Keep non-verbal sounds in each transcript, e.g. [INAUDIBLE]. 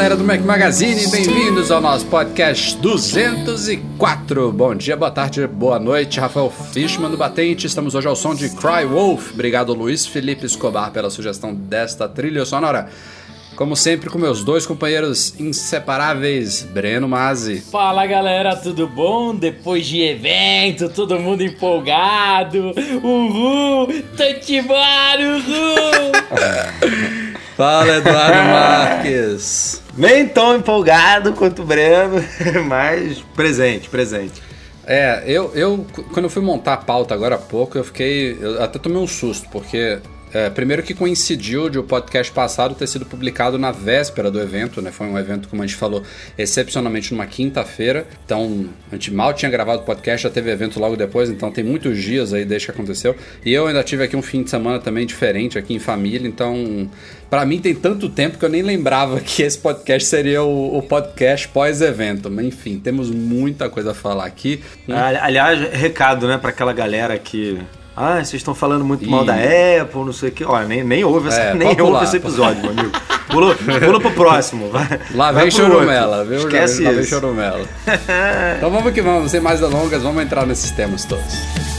Galera do Mac Magazine, bem-vindos ao nosso podcast 204. Bom dia, boa tarde, boa noite. Rafael Fishman do Batente. Estamos hoje ao som de Cry Wolf. Obrigado, Luiz Felipe Escobar, pela sugestão desta trilha sonora. Como sempre, com meus dois companheiros inseparáveis, Breno Mazzi. Fala galera, tudo bom? Depois de evento, todo mundo empolgado. Uhul! Tatibar, uhul! [LAUGHS] Fala, Eduardo Marques. [LAUGHS] Nem tão empolgado quanto o Breno, [LAUGHS] mas presente, presente. É, eu, eu quando eu fui montar a pauta agora há pouco, eu fiquei. Eu até tomei um susto, porque é, primeiro que coincidiu de o podcast passado ter sido publicado na véspera do evento, né? Foi um evento, como a gente falou, excepcionalmente numa quinta-feira. Então, a gente mal tinha gravado o podcast, já teve evento logo depois, então tem muitos dias aí desde que aconteceu. E eu ainda tive aqui um fim de semana também diferente aqui em família, então para mim tem tanto tempo que eu nem lembrava que esse podcast seria o, o podcast pós-evento. Mas enfim, temos muita coisa a falar aqui. Aliás, recado, né, para aquela galera que ah, vocês estão falando muito e... mal da Apple, não sei o que. Olha, nem, nem ouve, essa, é, [LAUGHS] nem ouve esse episódio, meu amigo. Pula, pula pro próximo. Vai, Lá vem chorumela, viu? Esquece Lá vem chorumela. [LAUGHS] então vamos que vamos, sem mais delongas, vamos entrar nesses temas todos.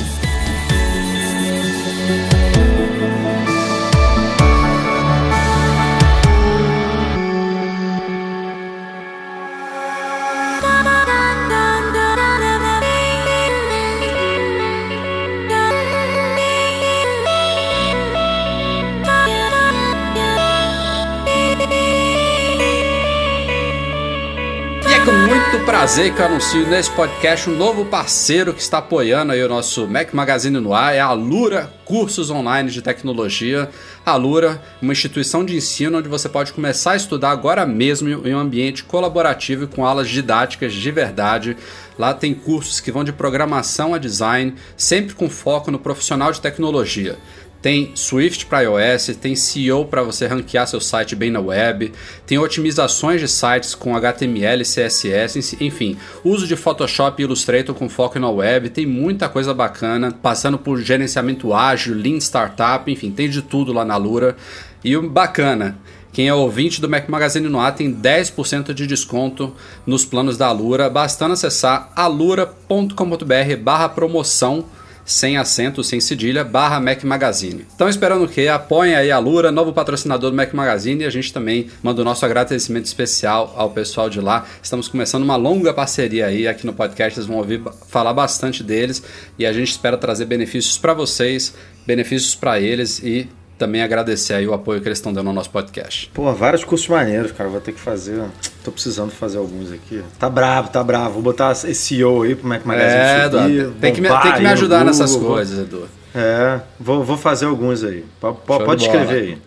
Prazer que eu anuncio nesse podcast um novo parceiro que está apoiando aí o nosso Mac Magazine no ar, é a Lura Cursos Online de Tecnologia. A Lura, uma instituição de ensino onde você pode começar a estudar agora mesmo em um ambiente colaborativo e com aulas didáticas de verdade. Lá tem cursos que vão de programação a design, sempre com foco no profissional de tecnologia. Tem Swift para iOS, tem SEO para você ranquear seu site bem na web, tem otimizações de sites com HTML, CSS, enfim, uso de Photoshop e Illustrator com foco na web, tem muita coisa bacana, passando por gerenciamento ágil, Lean Startup, enfim, tem de tudo lá na Lura. E o bacana, quem é ouvinte do Mac Magazine no ar tem 10% de desconto nos planos da Alura, bastando acessar alura.com.br barra promoção sem acento, sem cedilha, barra Mac Magazine. Então esperando que apoiem aí a Lura, novo patrocinador do Mac Magazine, e a gente também manda o nosso agradecimento especial ao pessoal de lá. Estamos começando uma longa parceria aí aqui no podcast, vocês vão ouvir falar bastante deles e a gente espera trazer benefícios para vocês, benefícios para eles e também agradecer aí o apoio que eles estão dando ao nosso podcast. Pô, vários cursos maneiros, cara. Vou ter que fazer. Tô precisando fazer alguns aqui. Tá bravo, tá bravo. Vou botar esse CEO aí pro Mac Magazine é, subir, tem, que me, tem que me ajudar Google, nessas coisas, Edu. É, vou, vou fazer alguns aí. P pode escrever aí.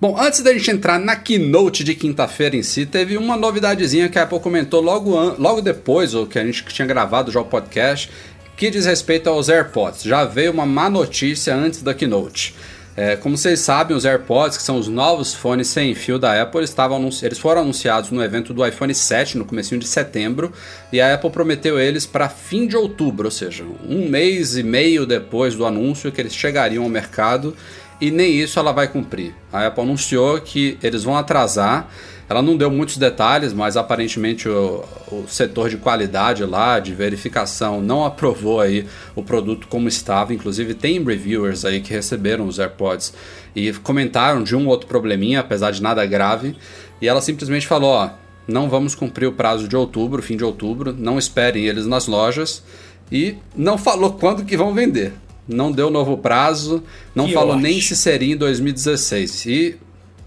Bom, antes da gente entrar na keynote de quinta-feira em si, teve uma novidadezinha que a Apple comentou logo, logo depois, ou que a gente tinha gravado já o podcast, que diz respeito aos AirPods. Já veio uma má notícia antes da keynote. É, como vocês sabem, os AirPods, que são os novos fones sem fio da Apple, estavam eles foram anunciados no evento do iPhone 7 no começo de setembro, e a Apple prometeu eles para fim de outubro, ou seja, um mês e meio depois do anúncio que eles chegariam ao mercado, e nem isso ela vai cumprir. A Apple anunciou que eles vão atrasar ela não deu muitos detalhes, mas aparentemente o, o, setor de qualidade lá, de verificação, não aprovou aí o produto como estava. Inclusive tem reviewers aí que receberam os AirPods e comentaram de um outro probleminha, apesar de nada grave. E ela simplesmente falou, ó, não vamos cumprir o prazo de outubro, fim de outubro, não esperem eles nas lojas. E não falou [LAUGHS] quando que vão vender. Não deu novo prazo, não que falou ótimo. nem se seria em 2016. E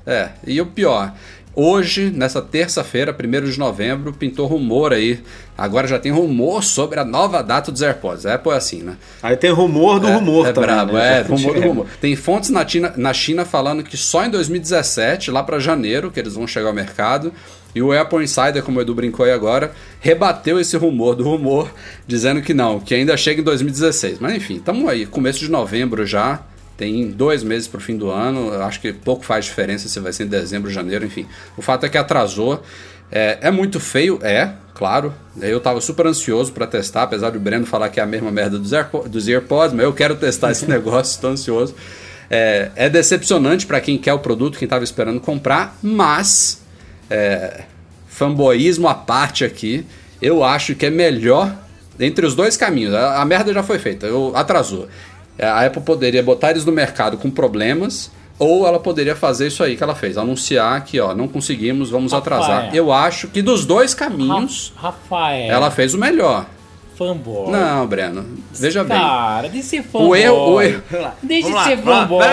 é, e o pior, Hoje, nessa terça-feira, 1 de novembro, pintou rumor aí. Agora já tem rumor sobre a nova data dos AirPods. A Apple é assim, né? Aí tem rumor do é, rumor é também. Brabo, né? é, rumor do rumor. Tem fontes na China, na China falando que só em 2017, lá para janeiro, que eles vão chegar ao mercado. E o Apple Insider, como o Edu brincou aí agora, rebateu esse rumor do rumor, dizendo que não, que ainda chega em 2016. Mas enfim, estamos aí, começo de novembro já. Tem dois meses para o fim do ano. Acho que pouco faz diferença se vai ser em dezembro, janeiro, enfim. O fato é que atrasou. É, é muito feio, é, claro. Eu estava super ansioso para testar, apesar do Breno falar que é a mesma merda dos, Airpo dos AirPods, mas eu quero testar esse [LAUGHS] negócio, estou ansioso. É, é decepcionante para quem quer o produto, quem estava esperando comprar, mas é, fanboísmo à parte aqui, eu acho que é melhor entre os dois caminhos. A, a merda já foi feita, eu, atrasou. É, a Apple poderia botar eles no mercado com problemas, ou ela poderia fazer isso aí que ela fez, anunciar que ó, não conseguimos, vamos Rafael. atrasar. Eu acho que dos dois caminhos, Rafael. ela fez o melhor. Fanboy. Não, Breno, veja bem. Cara, de ser fanboy. O erro, o erro, Deixa de ser fanboy.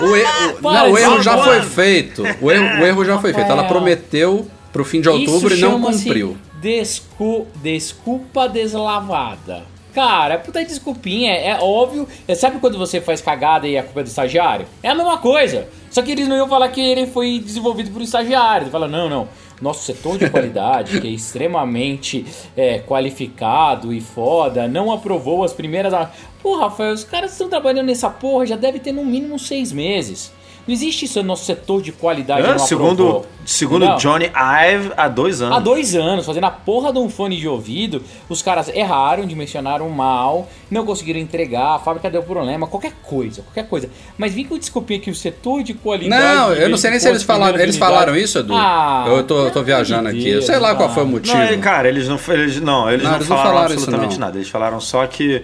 o erro, não, o erro já foi feito. O erro, o erro já foi feito. Ela prometeu pro fim de outubro Isso e não cumpriu. Descu... Desculpa deslavada. Cara, puta desculpinha, é, é óbvio. É, sabe quando você faz cagada e a culpa é do estagiário? É a mesma coisa. Só que eles não iam falar que ele foi desenvolvido por um estagiário. Fala, não, não. Nosso setor de qualidade, que é extremamente é, qualificado e foda, não aprovou as primeiras. Pô, Rafael, os caras estão trabalhando nessa porra já deve ter no mínimo seis meses. Não existe isso no nosso setor de qualidade. É, não segundo aprovou. segundo Não. Johnny Ive, há dois anos. Há dois anos, fazendo a porra de um fone de ouvido, os caras erraram, dimensionaram mal, não conseguiram entregar, a fábrica deu problema, qualquer coisa, qualquer coisa. Mas vem com desculpinha que o setor de qualidade. Não, eu não sei nem se eles falaram. Eles falaram isso? isso, Edu? Ah, eu tô, eu tô viajando aqui. Eu sei lá qual foi o motivo. Não, cara, eles não, eles não, eles Não, não, eles não falaram, falaram isso, absolutamente não. nada. Eles falaram só que,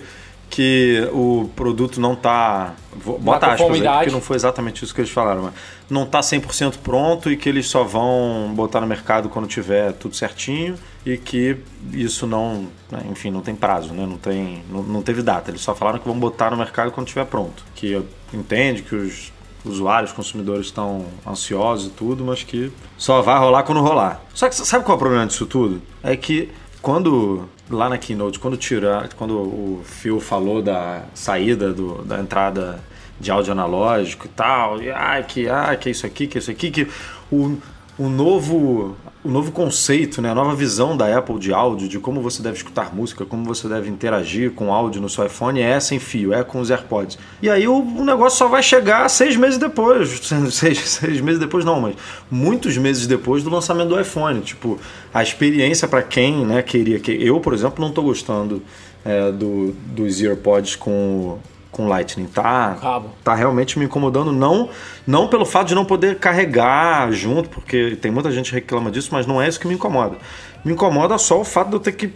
que o produto não tá. Bota aspas aí, porque não foi exatamente isso que eles falaram. Mas não tá 100% pronto e que eles só vão botar no mercado quando tiver tudo certinho e que isso não. né, Enfim, não tem prazo, né? Não, tem, não, não teve data. Eles só falaram que vão botar no mercado quando tiver pronto. Que entende que os usuários, consumidores estão ansiosos e tudo, mas que só vai rolar quando rolar. Só que sabe qual é o problema disso tudo? É que quando lá na keynote, quando tira, quando o Phil falou da saída do, da entrada de áudio analógico e tal, e ah, que ah, que isso aqui, que isso aqui, que o, o novo o novo conceito, né, a nova visão da Apple de áudio, de como você deve escutar música, como você deve interagir com áudio no seu iPhone, é sem fio, é com os AirPods. E aí o, o negócio só vai chegar seis meses depois. [LAUGHS] Seis, seis meses depois não, mas muitos meses depois do lançamento do iPhone. Tipo, a experiência para quem né, queria. que Eu, por exemplo, não estou gostando é, do, dos AirPods com com Lightning, tá? Cabo. Tá realmente me incomodando, não, não pelo fato de não poder carregar junto, porque tem muita gente que reclama disso, mas não é isso que me incomoda. Me incomoda só o fato de eu ter que.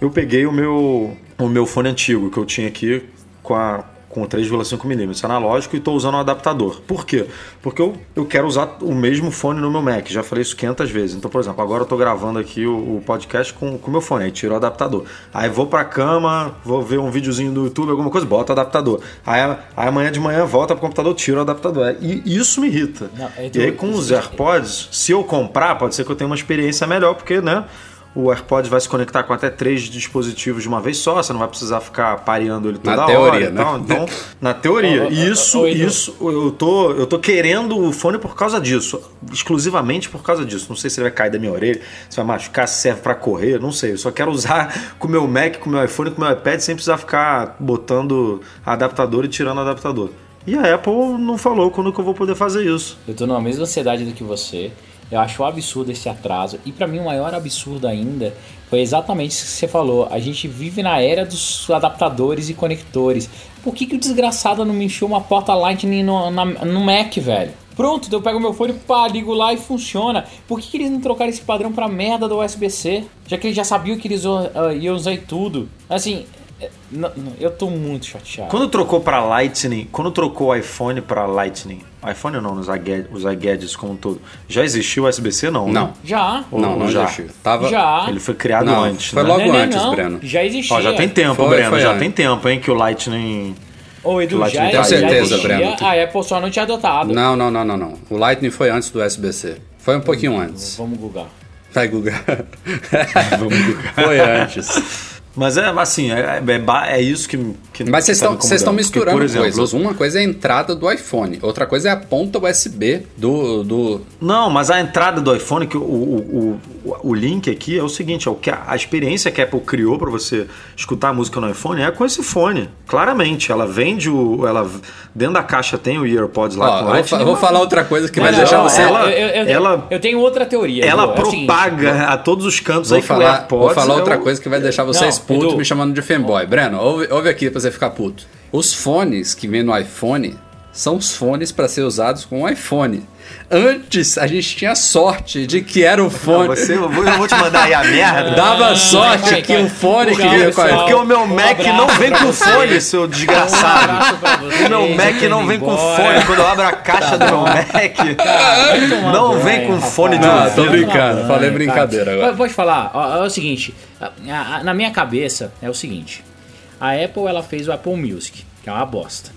Eu peguei o meu, o meu fone antigo que eu tinha aqui com a com 3,5mm analógico e estou usando um adaptador. Por quê? Porque eu, eu quero usar o mesmo fone no meu Mac. Já falei isso 500 vezes. Então, por exemplo, agora eu estou gravando aqui o, o podcast com o meu fone. Aí tiro o adaptador. Aí vou para a cama, vou ver um videozinho do YouTube, alguma coisa, boto o adaptador. Aí, aí amanhã de manhã volta pro computador, tiro o adaptador. E isso me irrita. Não, é e aí com os é- AirPods, se eu comprar, pode ser que eu tenha uma experiência melhor, porque, né? O AirPods vai se conectar com até três dispositivos de uma vez só, você não vai precisar ficar pareando ele toda Na hora teoria, e né? tal. Então, [LAUGHS] na teoria. Isso, isso, eu tô, eu tô querendo o fone por causa disso. Exclusivamente por causa disso. Não sei se ele vai cair da minha orelha, se vai machucar, se serve pra correr, não sei. Eu só quero usar [LAUGHS] com o meu Mac, com o meu iPhone, com o meu iPad, sem precisar ficar botando adaptador e tirando adaptador. E a Apple não falou quando que eu vou poder fazer isso. Eu tô numa mesma ansiedade do que você. Eu acho um absurdo esse atraso. E pra mim o maior absurdo ainda foi exatamente isso que você falou. A gente vive na era dos adaptadores e conectores. Por que, que o desgraçado não me enfiou uma porta Lightning no, na- no Mac, velho? Pronto, então eu pego meu fone, pá, ligo lá e funciona. Por que, que eles não trocaram esse padrão pra merda do USB-C? Já que eles já sabiam que eles ah, iam usar tudo. Assim, não- não, eu tô muito chateado. Quando trocou para Lightning, quando trocou o iPhone para Lightning, iPhone não, os iGad- os iGadgets como um todo, já existiu o USB-C não? né? Não. Já. Ou Não, não já? existiu. Tava... Já. Ele foi criado Não, antes, foi né? logo Não, não, antes, não. Breno. Já existia. Ó, já tem tempo, Foi, Breno, foi já antes. tem tempo, hein, que o Lightning Ô, Edu, já, tem já certeza, existia, Breno. A Apple só não tinha adotado. Não, não, não, não, não. O Lightning foi antes do USB-C. Foi um pouquinho antes. Vamos googar. Vai, Guga. [LAUGHS] Vamos Guga. Foi antes. Mas é assim, é, é, é isso que. que Mas vocês tá estão. Porque, misturando por exemplo, coisas. Uma coisa é a entrada do iPhone, outra coisa é a ponta USB do. do... Não, mas a entrada do iPhone, que o, o, o, o link aqui é o seguinte: é o que a, a experiência que a Apple criou para você escutar a música no iPhone é com esse fone. Claramente, ela vende o. Ela, dentro da caixa tem o AirPods lá Ó, com vou, Lightning, fa- vou mas falar outra coisa que vai deixar você. ela- eu, eu- eu- ela- eu tenho outra teoria. Ela Edu, é o seguinte, propaga a todos os cantos aí que o falar, AirPods. vou falar é outra o- coisa que vai deixar vocês Não, putos Edu. me chamando de fanboy. Breno, ouve, ouve aqui pra você ficar puto. Os fones que vem no iPhone são os fones para ser usados com o iPhone. Antes a gente tinha sorte de que era o Não, fone. você, eu vou, te mandar aí a [LAUGHS] merda. Dava Ah, sorte que o fone que vinha com a pessoal. Porque o meu Um Mac abraço não vem com você. fone, seu Um desgraçado. vocês, O meu Mac não vem com embora. fone. Quando eu abro a caixa do meu Mac, tomar não vem com rapaz. fone de Não, tô brincando, falei brincadeira agora. Pode- falar, é o seguinte, na minha cabeça é o seguinte, a Apple ela fez o Apple Music, que é uma bosta.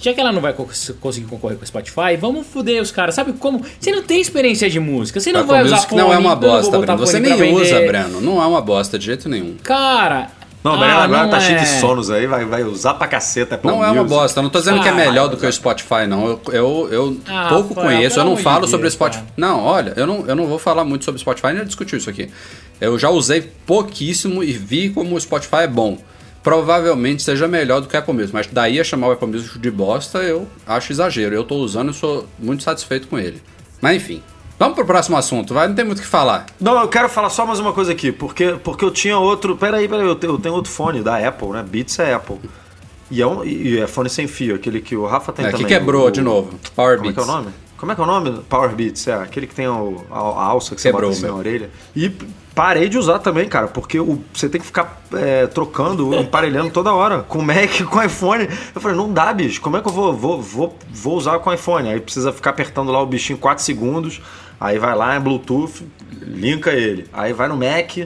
Já que ela não vai co- conseguir concorrer com o Spotify, vamos foder os caras. Sabe como? Você não tem experiência de música, você não Apple vai usar Music fone. não é uma bosta, Breno. Você nem usa, Breno. Não é uma bosta de jeito nenhum. Cara... Não, o Breno ah, agora não tá cheio de é. sonos aí, vai, vai usar pra caceta. Apple Não é uma Music. bosta. Eu não tô dizendo que é Ah, melhor do que o Spotify, não. Eu, eu, eu Ah, pouco conheço. Eu não falo Deus, sobre o Spotify. cara. Não, olha, eu não, eu não vou falar muito sobre o Spotify, nem discutir isso aqui. Eu já usei pouquíssimo e vi como o Spotify é bom. Provavelmente seja melhor do que o Apple Music, mas daí a chamar o Apple Music de bosta eu acho exagero. Eu tô usando e sou muito satisfeito com ele. Mas enfim, vamos pro próximo assunto, vai, não tem muito o que falar. Não, eu quero falar só mais uma coisa aqui, porque, porque eu tinha outro. Peraí, peraí, eu tenho, eu tenho outro fone da Apple, né? Beats é Apple. E é, um, e é fone sem fio, aquele que o Rafa tem É, que também. quebrou o- de novo. Power Como é que é o Beats. nome? Como é que é o nome? Power Beats, é, aquele que tem o- a, a alça que você Quebrou, bota assim na orelha. E parei de usar também, cara, porque o, você tem que ficar é, trocando, emparelhando toda hora, com o Mac, [LAUGHS] com o iPhone. Eu falei, não dá, bicho, como é que eu vou, vou, vou, vou usar com o iPhone? Aí precisa ficar apertando lá o bichinho 4 segundos, aí vai lá, é Bluetooth, linka ele. Aí vai no Mac,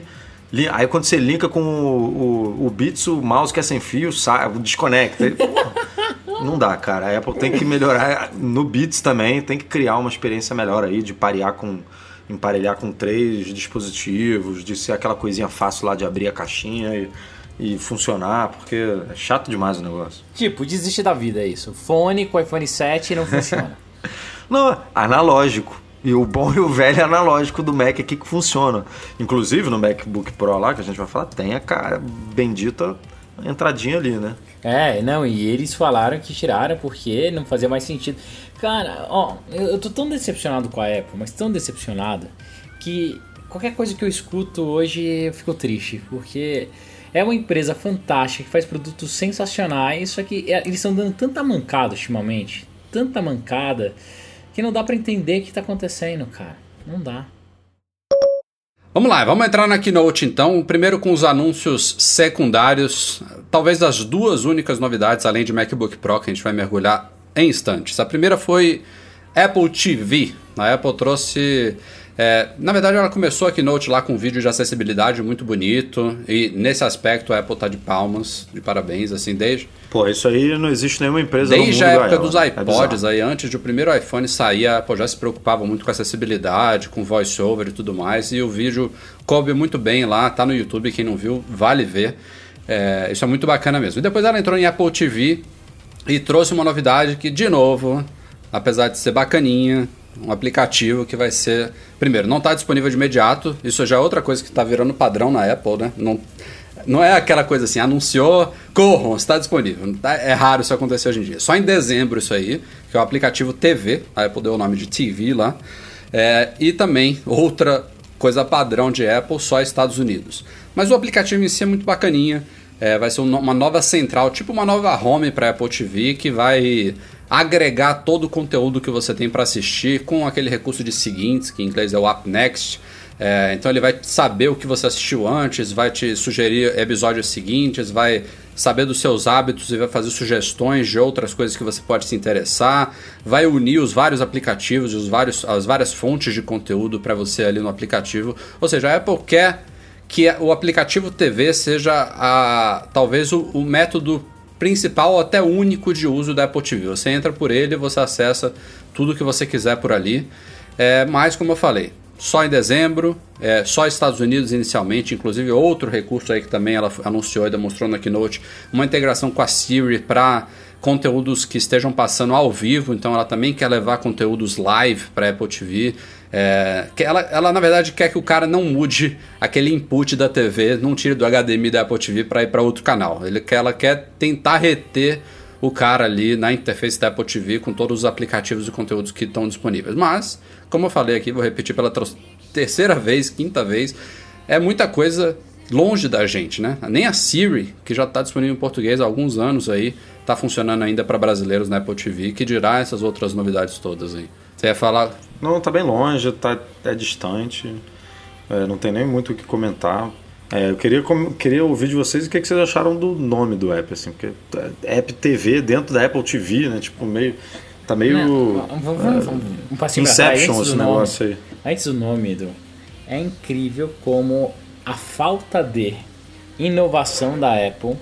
aí quando você linka com o, o, o Beats, o mouse que é sem fio, sai, desconecta. Aí, [LAUGHS] porra, não dá, cara. A Apple tem que melhorar no Beats também, tem que criar uma experiência melhor aí de parear com emparelhar com três dispositivos, de ser aquela coisinha fácil lá de abrir a caixinha e, e funcionar, porque é chato demais o negócio. Tipo, desiste da vida, é isso. Fone com iPhone 7 não funciona. [LAUGHS] Não, analógico. E o bom e o velho analógico do Mac aqui que funciona. Inclusive no MacBook Pro lá, que a gente vai falar, tem a cara bendita entradinha ali, né? É, não, e eles falaram que tiraram porque não fazia mais sentido. Cara, ó, eu, eu tô tão decepcionado com a Apple, mas tão decepcionado, que qualquer coisa que eu escuto hoje eu fico triste, porque é uma empresa fantástica que faz produtos sensacionais, só que é- eles estão dando tanta mancada ultimamente, tanta mancada, que não dá pra entender o que tá acontecendo, cara. Não dá. Vamos lá, vamos entrar na Keynote então. Primeiro com os anúncios secundários, talvez das duas únicas novidades, além de MacBook Pro, que a gente vai mergulhar em instantes. A primeira foi Apple TV. A Apple trouxe. É, na verdade, ela começou a Keynote lá com um vídeo de acessibilidade muito bonito. E nesse aspecto a Apple tá de palmas, de parabéns, assim, desde. Pô, isso aí não existe nenhuma empresa Desde a época dos. É iPods, bizarro. aí antes de o primeiro iPhone sair, a Apple já se preocupava muito com acessibilidade, com voice-over e tudo mais. E o vídeo coube muito bem lá, tá no YouTube, quem não viu, vale ver. É, isso é muito bacana mesmo. E depois ela entrou em Apple TV e trouxe uma novidade que, de novo, apesar de ser bacaninha, um aplicativo que vai ser. Primeiro, não está disponível de imediato. Isso já é outra coisa que está virando padrão na Apple, né? Não, não é aquela coisa assim, anunciou, corram, está disponível. Tá- É raro isso acontecer hoje em dia. Só em dezembro isso aí, que é o aplicativo TV, a Apple deu o nome de TV lá. É, e também outra coisa padrão de Apple, só Estados Unidos. Mas o aplicativo em si é muito bacaninha. É, vai ser um uma nova central, tipo uma nova home para Apple TV, que vai agregar todo o conteúdo que você tem para assistir com aquele recurso de seguintes, que em inglês é o Up Next. É, então ele vai saber o que você assistiu antes, vai te sugerir episódios seguintes, vai saber dos seus hábitos e vai fazer sugestões de outras coisas que você pode se interessar, vai unir os vários aplicativos os vários, as várias fontes de conteúdo para você ali no aplicativo. Ou seja, a Apple quer que o aplicativo TV seja a, talvez o, o método principal ou até único de uso da Apple TV. Você entra por ele, você acessa tudo que você quiser por ali. É, mas, como eu falei, só em dezembro, é, só Estados Unidos inicialmente, inclusive outro recurso aí que também ela anunciou e demonstrou na Keynote, uma integração com a Siri para conteúdos que estejam passando ao vivo, então ela também quer levar conteúdos live para Apple TV. É, que ela, ela, na verdade, quer que o cara não mude aquele input da TV, não tire do HDMI da Apple TV para ir para outro canal. Ele quer, ela quer tentar reter o cara ali na interface da Apple TV com todos os aplicativos e conteúdos que estão disponíveis. Mas, como eu falei aqui, vou repetir pela terceira vez, quinta vez, é muita coisa longe da gente, né? Nem a Siri, que já está disponível em português há alguns anos aí, está funcionando ainda para brasileiros na Apple TV, que dirá essas outras novidades todas aí. Você ia falar? Não, tá bem longe, tá, é distante, é, não tem nem muito o que comentar. É, eu queria, queria ouvir de vocês o que, que vocês acharam do nome do app, assim, porque é App TV dentro da Apple TV, né? Tipo, meio. Tá meio. Não, vamos, vamos, vamos, um passinho Inception esse negócio aí. Antes do nome, Edu, é incrível como a falta de inovação da Apple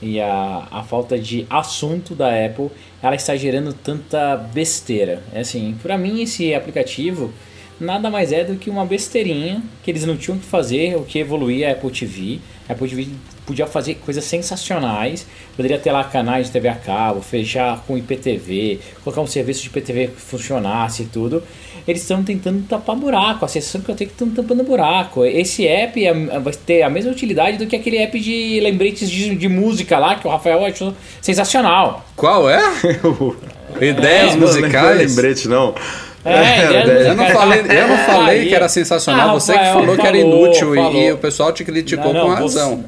e a, a falta de assunto da Apple, ela está gerando tanta besteira. É assim, para mim esse aplicativo nada mais é do que uma besteirinha que eles não tinham que fazer, o que evoluir a Apple TV. A Apple TV podia fazer coisas sensacionais, poderia ter lá canais de TV a cabo, fechar com IPTV, colocar um serviço de IPTV que funcionasse e tudo. Eles estão tentando tapar buraco, a sensação que eu tenho que estão tampando buraco. Esse app é, vai ter a mesma utilidade do que aquele app de lembretes de, de música lá, que o Rafael achou sensacional. Qual é? [LAUGHS] Ideias é, musicais? Não, não é lembrete, não. É, é, eu não falei, eu não falei que era sensacional, ah, você que falou, falou, que era inútil falou. E, e, o pessoal te criticou não, não, com razão.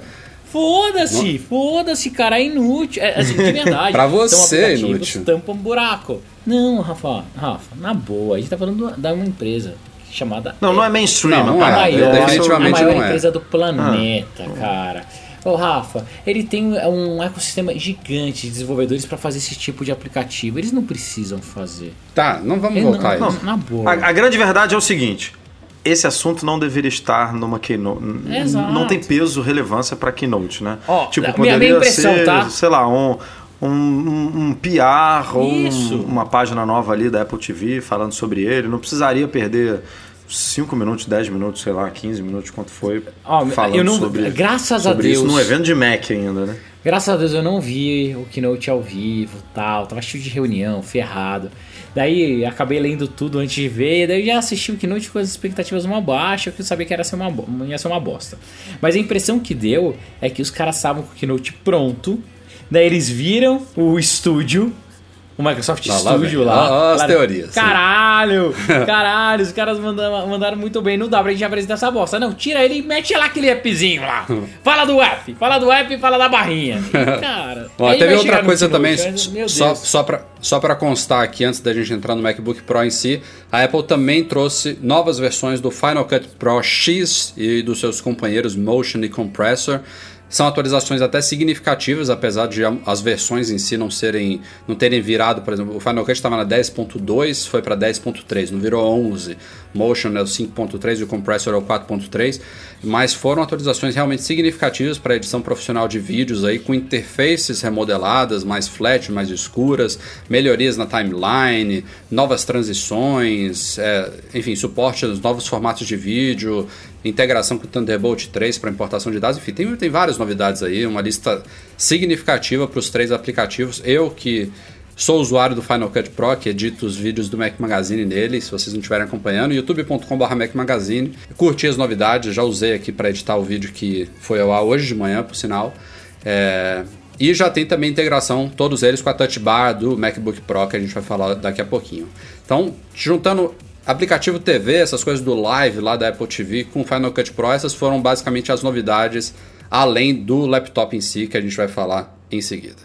Foda-se, foda-se, cara, é inútil. É, assim, de verdade. [LAUGHS] pra você é inútil. tampa um buraco. Não, Rafa, Rafa, na boa, a gente tá falando da uma empresa chamada. Não, não é mainstream, não, não é. A maior, definitivamente a maior não é. empresa do planeta, ah. cara. Ô Rafa, ele tem um ecossistema gigante de desenvolvedores para fazer esse tipo de aplicativo. Eles não precisam fazer. Tá, não vamos ele voltar não, isso. Não, na boa. A, a, grande verdade é o seguinte: esse assunto não deveria estar numa keynote. Exato. Não tem peso, relevância para keynote, né? Ó, tipo, poderia minha, minha ser, tá? sei lá, um um, um, um PR ou um, uma página nova ali da Apple TV falando sobre ele. Não precisaria perder 5 minutos, 10 minutos, sei lá, 15 minutos, quanto foi, oh, falando não, sobre, graças sobre a Deus, isso num evento de Mac ainda, né? Graças a Deus eu não vi o Keynote ao vivo tal, tava cheio de reunião, ferrado. Daí acabei lendo tudo antes de ver, daí já assisti o Keynote com as expectativas uma baixa, que eu sabia que era ser uma, ia ser uma bosta. Mas a impressão que deu é que os caras estavam com o Keynote pronto, daí eles viram o estúdio o Microsoft lá, Studio lá. lá, lá as teorias. Caralho! [LAUGHS] caralho, os caras mandaram, mandaram muito bem. Não dá pra gente apresentar essa bosta. Não, tira ele e mete lá aquele appzinho lá. [LAUGHS] fala do app, fala do app e fala da barrinha. [LAUGHS] cara. Ó, teve outra coisa também, só, só, pra, só pra constar aqui, antes da gente entrar no MacBook Pro em si, a Apple também trouxe novas versões do Final Cut Pro X e dos seus companheiros Motion e Compressor. São atualizações até significativas, apesar de as versões em si não serem não terem virado, por exemplo, o Final Cut estava na 10.2, foi para 10.3, não virou 11. Motion é o 5.3 e o Compressor é o 4.3, mas foram atualizações realmente significativas para edição profissional de vídeos aí com interfaces remodeladas, mais flat, mais escuras, melhorias na timeline, novas transições, é, enfim, suporte aos novos formatos de vídeo, integração com o Thunderbolt 3 para importação de dados, enfim, tem, tem várias novidades aí, uma lista significativa para os três aplicativos. Eu que sou usuário do Final Cut Pro, que edito os vídeos do Mac Magazine nele, se vocês não estiverem acompanhando, youtube.com.br Mac Magazine. Curti as novidades, já usei aqui para editar o vídeo que foi ao ar hoje de manhã, por sinal. É... E já tem também integração, todos eles com a Touch Bar do MacBook Pro, que a gente vai falar daqui a pouquinho. Então, juntando Aplicativo TV, essas coisas do live lá da Apple TV com Final Cut Pro, essas foram basicamente as novidades, além do laptop em si, que a gente vai falar em seguida.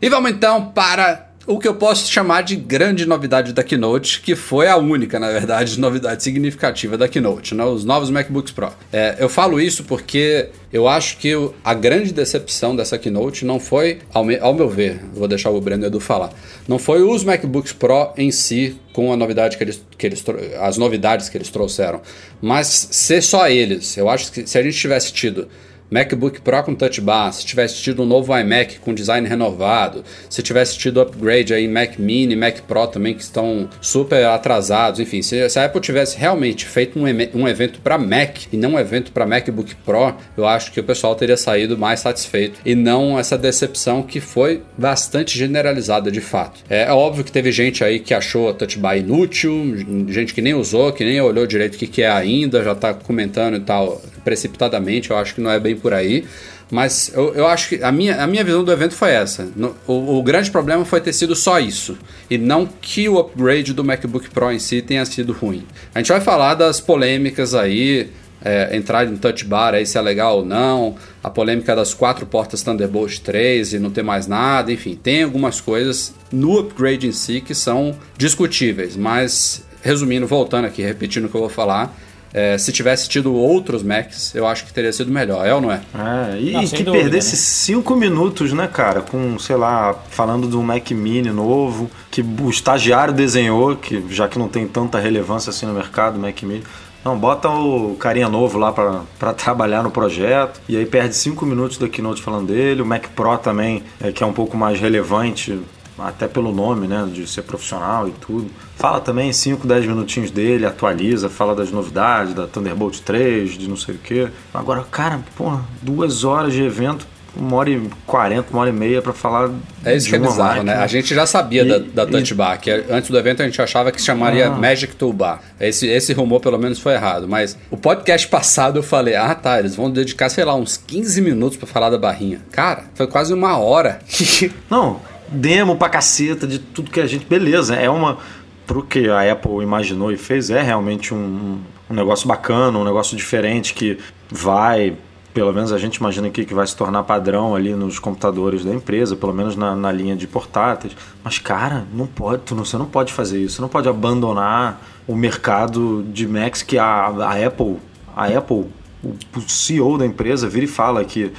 E vamos então para o que eu posso chamar de grande novidade da Keynote, que foi a única, na verdade, [LAUGHS] novidade significativa da Keynote, né? os novos MacBooks Pro. É, eu falo isso porque eu acho que a grande decepção dessa Keynote não foi, ao, me, ao meu ver, vou deixar o Breno Edu falar, não foi os MacBooks Pro em si, com a novidade que eles, que eles as novidades que eles trouxeram, mas ser só eles. Eu acho que se a gente tivesse tido MacBook Pro com Touch Bar, se tivesse tido um novo iMac com design renovado, se tivesse tido upgrade aí Mac Mini, Mac Pro também que estão super atrasados, enfim, se, se a Apple tivesse realmente feito um, um evento para Mac e não um evento para MacBook Pro, eu acho que o pessoal teria saído mais satisfeito e não essa decepção que foi bastante generalizada de fato. É, é óbvio que teve gente aí que achou a Touch Bar inútil, gente que nem usou, que nem olhou direito o que, que é ainda, já tá comentando e tal precipitadamente, eu acho que não é bem por aí. Mas eu, eu acho que a minha, a minha visão do evento foi essa. No, o, o, grande problema foi ter sido só isso. E não que o upgrade do MacBook Pro em si tenha sido ruim. A gente vai falar das polêmicas aí, é, entrar em touch bar aí se é legal ou não, a polêmica das quatro portas Thunderbolt 3 e não ter mais nada, enfim, tem algumas coisas no upgrade em si que são discutíveis, mas resumindo, voltando aqui, repetindo o que eu vou falar, é, se tivesse tido outros Macs, eu acho que teria sido melhor, é ou não é? É, e não, que dúvida, perdesse 5 né? minutos, né, cara, com, sei lá, falando do Mac Mini novo, que o estagiário desenhou, que já que não tem tanta relevância assim no mercado, Mac Mini. Não, bota o carinha novo lá para [LAUGHS] trabalhar no projeto. E aí perde 5 minutos da keynote falando dele. O Mac Pro também, é, que é um pouco mais relevante, até pelo nome, né, de ser profissional e tudo. Fala também 5, 10 minutinhos dele, atualiza, fala das novidades, da Thunderbolt 3, de não sei o que. Agora, cara, pô, duas horas de evento, uma hora e quarenta, uma hora e meia para falar. É isso que é bizarro, máquina. né? A gente já sabia e, da, da Touch e... Bar, que antes do evento a gente achava que se chamaria ah. Magic Toolbar. Esse, esse rumor pelo menos foi errado. Mas o podcast passado eu falei, ah tá, eles vão dedicar, sei lá, uns 15 minutos para falar da barrinha. Cara, foi quase uma hora. [LAUGHS] Não, demo pra caceta de tudo que a gente. Beleza, é uma. Pro que a Apple imaginou e fez, é realmente um, um negócio bacana, um negócio diferente que vai pelo menos a gente imagina aqui que vai se tornar padrão ali nos computadores da empresa, pelo menos na, na linha de portáteis. Mas, cara, não pode, tu não, você não pode fazer isso. Você não pode abandonar o mercado de Macs que a, a Apple, a Apple, o, o CEO da empresa vira e fala que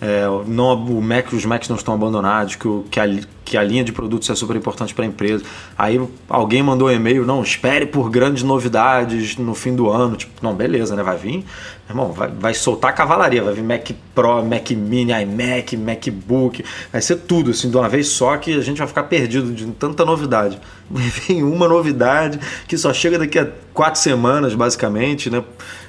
é, não, o Mac, os Macs não estão abandonados, que, o, que, a, que a linha de produtos é super importante para a empresa. Aí alguém mandou um e-mail, não, espere por grandes novidades no fim do ano. Tipo, não, beleza, né? Vai vir, irmão, vai, vai soltar a cavalaria, vai vir Mac Pro, Mac Mini, iMac, MacBook, vai ser tudo assim de uma vez só que a gente vai ficar perdido de tanta novidade. [LAUGHS] Vem uma novidade que só chega daqui a quatro semanas, basicamente, né?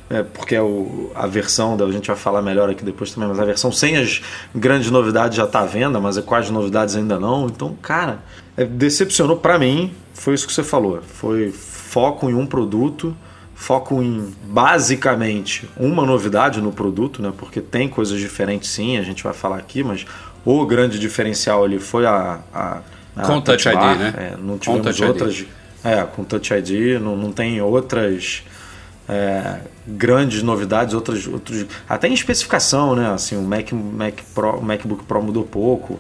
é, porque é o, a versão, da, a gente vai falar melhor aqui depois também, mas a versão sem as grandes novidades já está à venda, mas é quais novidades ainda não. Então, cara, é, decepcionou para mim, foi isso que você falou. Foi foco em um produto, foco em basicamente uma novidade no produto, né? Porque tem coisas diferentes sim, a gente vai falar aqui, mas o grande diferencial ali foi a, a, a com Touch, Touch ID, né? É, não tivemos outras. ID. É, com Touch ID, não, não tem outras é, grandes novidades, outras, outros, até em especificação, né? Assim, o Mac, Mac Pro, o MacBook Pro mudou pouco.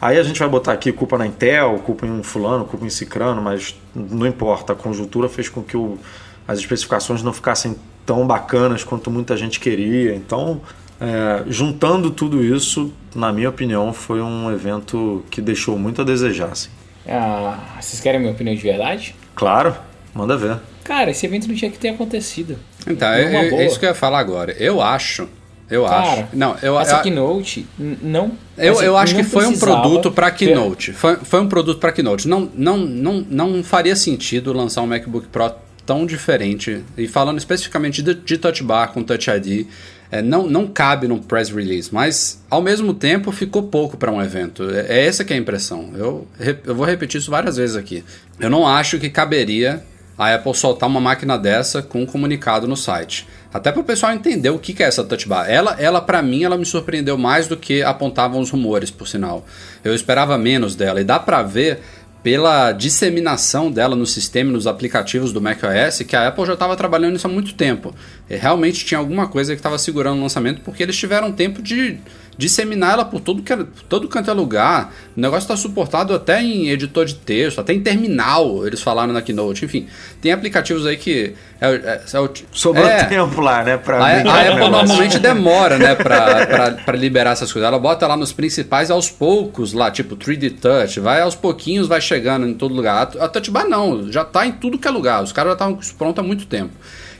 Aí a gente vai botar aqui culpa na Intel, culpa em um fulano, culpa em cicrano, mas não importa. A conjuntura fez com que o, as especificações não ficassem tão bacanas quanto muita gente queria. Então, é, juntando tudo isso, na minha opinião, foi um evento que deixou muito a desejar. Assim. Ah, vocês querem a minha opinião de verdade? Claro, manda ver. Cara, esse evento não tinha que ter acontecido. Então, é, é, é, isso que eu ia falar agora. Eu acho. Eu Cara, acho. Não, eu, essa eu, Keynote não. Eu, assim, eu acho que foi um produto para Keynote. Foi, foi um produto para Keynote. Não, não, não, não faria sentido lançar um MacBook Pro tão diferente. E falando especificamente de, de Touch Bar com Touch ID, é, não, não cabe num press release, mas ao mesmo tempo ficou pouco para um evento. É, é, essa que é a impressão. Eu, eu vou repetir isso várias vezes aqui. Eu não acho que caberia a Apple soltar uma máquina dessa com um comunicado no site. Até para o pessoal entender o que é essa Touch Bar. Ela, ela para mim, ela me surpreendeu mais do que apontavam os rumores, por sinal. Eu esperava menos dela. E dá para ver pela disseminação dela no sistema nos aplicativos do macOS que a Apple já estava trabalhando nisso há muito tempo. E realmente tinha alguma coisa que estava segurando o lançamento porque eles tiveram tempo de disseminar ela por todo, que, é, todo canto é lugar. O negócio está suportado até em editor de texto, até em terminal, eles falaram na Keynote. Enfim, tem aplicativos aí que. É, é, é o, Sobrou é, tempo lá, né? Pra a, a Apple normalmente demora, né? Para liberar essas coisas. Ela bota lá nos principais aos poucos, lá, tipo 3D Touch, vai aos pouquinhos, vai chegando em todo lugar. A, a Touch Bar não, já está em tudo que é lugar. Os caras já estavam prontos há muito tempo.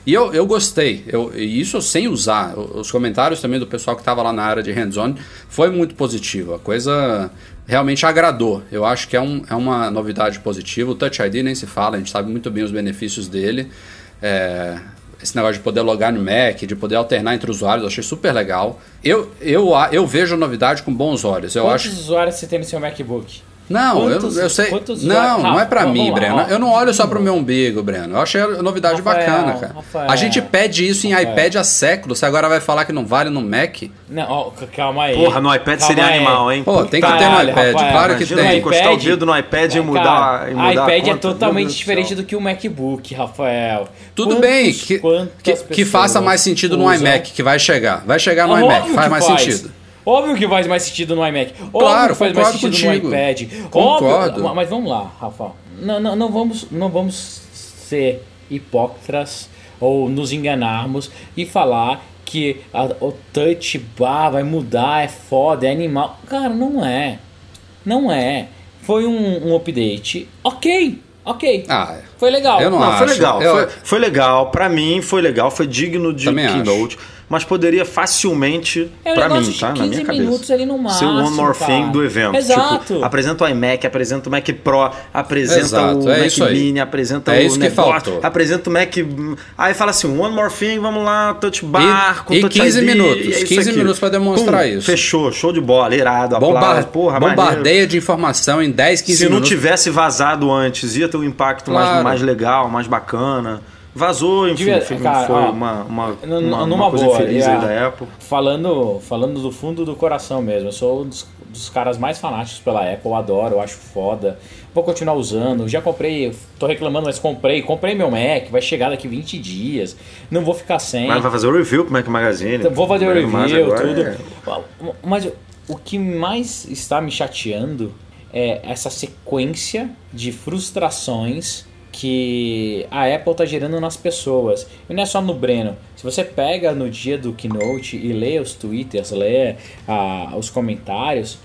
E eu, eu gostei, eu, e isso sem usar. Os comentários também do pessoal que estava lá na área de hands-on foi muito positivo. A coisa realmente agradou. Eu acho que é, um, é uma novidade positiva. O Touch ID nem se fala, a gente sabe muito bem os benefícios dele. É, esse negócio de poder logar no Mac, de poder alternar entre usuários, eu achei super legal. Eu, eu, eu vejo a novidade com bons olhos. Eu Quantos acho... usuários você tem no seu MacBook? Não, Quantos- eu, eu sei. quantos Não, não é vamos mim, lá, Breno. ó. Eu não olho só pro meu umbigo, Breno. Eu achei a novidade Rafael, bacana, cara. Rafael, a gente pede isso em Rafael. iPad há séculos. Você agora vai falar que não vale no Mac? Não, ó, calma aí. Porra, no iPad Calma seria aí. animal, hein? Pô, tem que ter no iPad. Rafael, claro que tem. encostar o dedo no iPad e mudar, Cara, e mudar a iPad é conta. Meu totalmente do diferente céu. do que o MacBook, Rafael. Tudo Quantos- bem, que, que, que faça mais sentido no iMac, que vai chegar. Vai chegar no Ah, iMac, faz mais sentido. Óbvio que faz mais sentido no iMac. Óbvio Claro, que faz mais sentido contigo. no iPad. Concordo. Óbvio, mas vamos lá, Rafa. Não, não, não, vamos, não vamos ser hipócritas ou nos enganarmos e falar que a- o touch bar vai mudar, é foda, é animal. Cara, não é. Não é. Foi um, um update. Ok, ok. Ah, Foi legal. eu não Não, foi acho. legal. Eu- Foi, foi legal. Pra mim, foi legal. Foi digno de Também acho. Mas poderia facilmente, É pra negócio mim, de tá? Na 15 minha cabeça. ali no Ser o one máximo, more cara. thing do evento. Exato. Tipo, apresenta o iMac, apresenta o Mac Pro, apresenta Exato, o é Mac isso aí. Mini, apresenta É o isso que negócio, apresenta o Mac... Aí fala assim, one more thing, vamos lá, touch bar, com e touch 15 ID, minutos, e é isso 15 aqui. minutos pra demonstrar Pum, isso. Fechou, show de bola, irado, Bombar- aplauso, porra, maneiro. bombardeia de informação em 10, 15 Se não minutos. tivesse vazado antes, ia ter um impacto Claro. mais, mais legal, mais bacana. Vazou, enfim, Devia- foi, cara, foi ó, uma, uma, uma, numa uma coisa boa, feliz é, aí da Apple. Falando, falando do fundo do coração mesmo, eu sou um dos, dos caras mais fanáticos pela Apple, eu adoro, eu acho foda. Vou continuar usando, já comprei, tô reclamando, mas comprei, comprei meu Mac, vai chegar daqui 20 dias, não vou ficar sem. Mas vai fazer o review pro Mac Magazine. Então, Vou fazer o review, agora tudo. é- Mas o que mais está me chateando é essa sequência de frustrações que a Apple está gerando nas pessoas. E não é só no Breno. Se você pega no dia do Keynote e lê os twitters, lê ah, os comentários,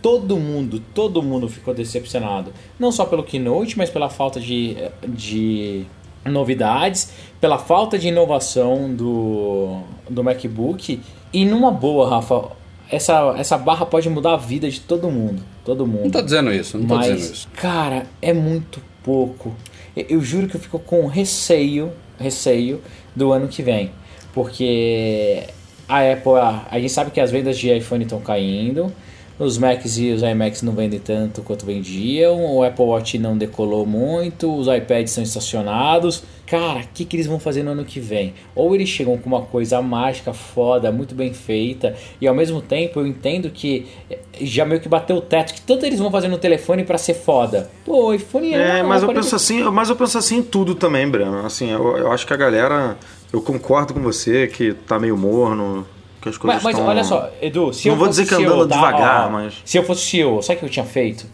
todo mundo, todo mundo ficou decepcionado. Não só pelo Keynote, mas pela falta de, de novidades, pela falta de inovação do, do MacBook. E numa boa, Rafa, essa, essa barra pode mudar a vida de todo mundo. Todo mundo. Não tô dizendo isso, não tô Mas, dizendo isso. cara, é muito pouco. Eu, juro que eu fico com receio, receio do ano que vem. Porque a Apple, a, a gente sabe que as vendas de iPhone estão caindo. Os Macs e os iMacs não vendem tanto quanto vendiam. O Apple Watch não decolou muito. Os iPads são estacionados. Cara, o que, que eles vão fazer no ano que vem? Ou eles chegam com uma coisa mágica, foda, muito bem feita. E ao mesmo tempo eu entendo que eh, já meio que bateu o teto. Que tanto eles vão fazer no telefone pra ser foda. Pô, o iPhone É, uma- mas eu penso assim, mas eu penso assim em tudo também, Breno. Assim, eu, eu acho que a galera. Eu concordo com você que tá meio morno, que as coisas Mas, mas estão- olha só, Edu, se Não eu vou fosse dizer que andando devagar, Ó, mas- Se eu fosse CEO, sabe o que eu tinha feito?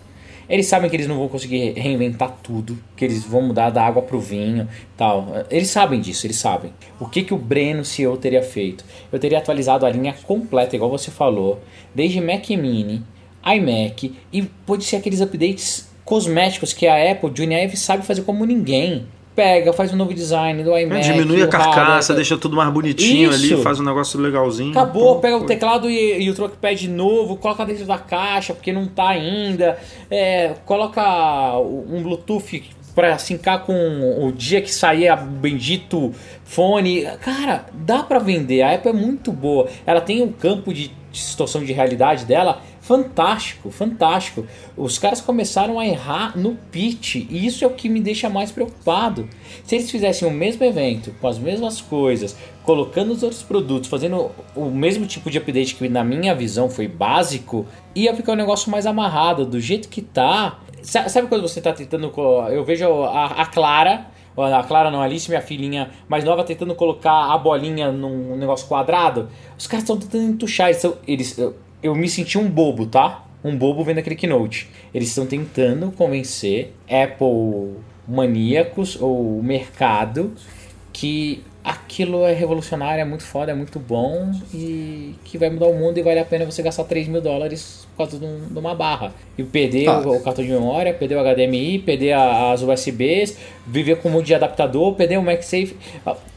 Eles sabem que eles não vão conseguir reinventar tudo, que eles vão mudar da água pro vinho tal. Eles sabem disso, eles sabem. O que, que o Breno CEO teria feito? Eu teria atualizado a linha completa, igual você falou, desde Mac Mini, iMac, e pode ser aqueles updates cosméticos que a Apple, Junior Ive, sabe fazer como ninguém. Pega, faz um novo design do É, iMac. diminui a carcaça, hardware, deixa tudo mais bonitinho Isso. ali, faz um negócio legalzinho. Acabou, Pô, pega o teclado e, e o trackpad novo, coloca dentro da caixa, porque não tá ainda. É, coloca um Bluetooth pra sincar com o dia que sair a bendito fone. Cara, dá pra vender. A Apple é muito boa. Ela tem um campo de distorção de realidade dela fantástico, fantástico. Os caras começaram a errar no pitch e isso é o que me deixa mais preocupado. Se eles fizessem o mesmo evento, com as mesmas coisas, colocando os outros produtos, fazendo o mesmo tipo de update que na minha visão foi básico, ia ficar um negócio mais amarrado, do jeito que tá. Sa- Sabe quando você tá tentando. Eu vejo a, a Clara. A Clara não, a Alice, minha filhinha mais nova, tentando colocar a bolinha num negócio quadrado. Os caras estão tentando entuchar. Eles, eles, eu, me senti um bobo, tá? Um bobo vendo aquele keynote. Eles estão tentando convencer Apple maníacos ou mercado que aquilo é revolucionário, é muito foda, é muito bom e que vai mudar o mundo e vale a pena você gastar 3 mil dólares por causa de, um, de uma barra. E perder Ah. o, o cartão de memória, perder o HDMI, perder a- as USBs, viver com um monte de adaptador, perder o MagSafe.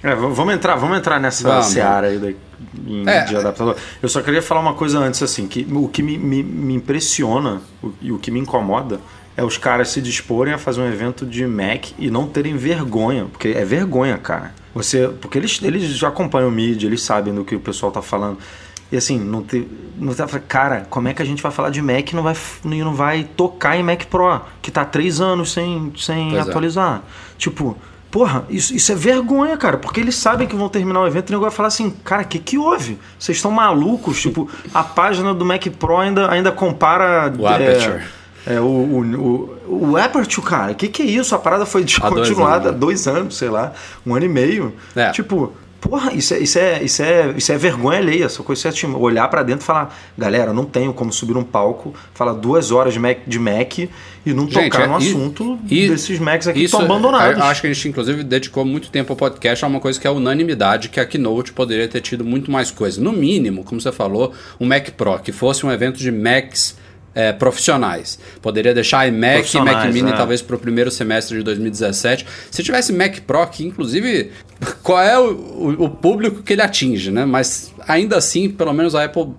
É, vamos entrar, vamos entrar nessa Vamos. seara aí É. de adaptador. Eu só queria falar uma coisa antes, assim, que o que me, me, me impressiona o- e o que me incomoda é os caras se disporem a fazer um evento de Mac e não terem vergonha, porque é vergonha, cara. Você, porque eles, eles já acompanham o mídia, eles sabem do que o pessoal tá falando. E assim, não ter, não ter, cara, como é que a gente vai falar de Mac e não vai, não vai tocar em Mac Pro, que tá há três anos sem, sem Pois é. atualizar? Tipo, Porra, isso, isso é vergonha, cara, porque eles sabem que vão terminar o evento e o nego vai falar assim, cara, o que, que houve? Vocês estão malucos? tipo, a página do Mac Pro ainda, ainda compara. O Aperture. É, é, o, o, o, o Aperture, cara, o que, que é isso? A parada foi [LAUGHS] descontinuada há anos. dois anos, sei lá, um ano e meio. É. Tipo, porra, isso é, isso é, isso é, isso é vergonha alheia. Essa coisa é tipo, olhar pra dentro e falar, galera, não tenho como subir um palco, falar duas horas de Mac, de Mac e não Gente, tocar é- no assunto e- desses Macs aqui que estão abandonados. eu Acho que a gente, inclusive, dedicou muito tempo ao podcast a uma coisa que é a unanimidade, que a Keynote poderia ter tido muito mais coisa. No mínimo, como você falou, um Mac Pro, que fosse um evento de Macs é, profissionais. Poderia deixar iMac e Mac Mini é. talvez para o primeiro semestre de 2017. Se tivesse Mac Pro, que inclusive, [LAUGHS] qual é o, o- o público que ele atinge, né? Mas ainda assim, pelo menos a Apple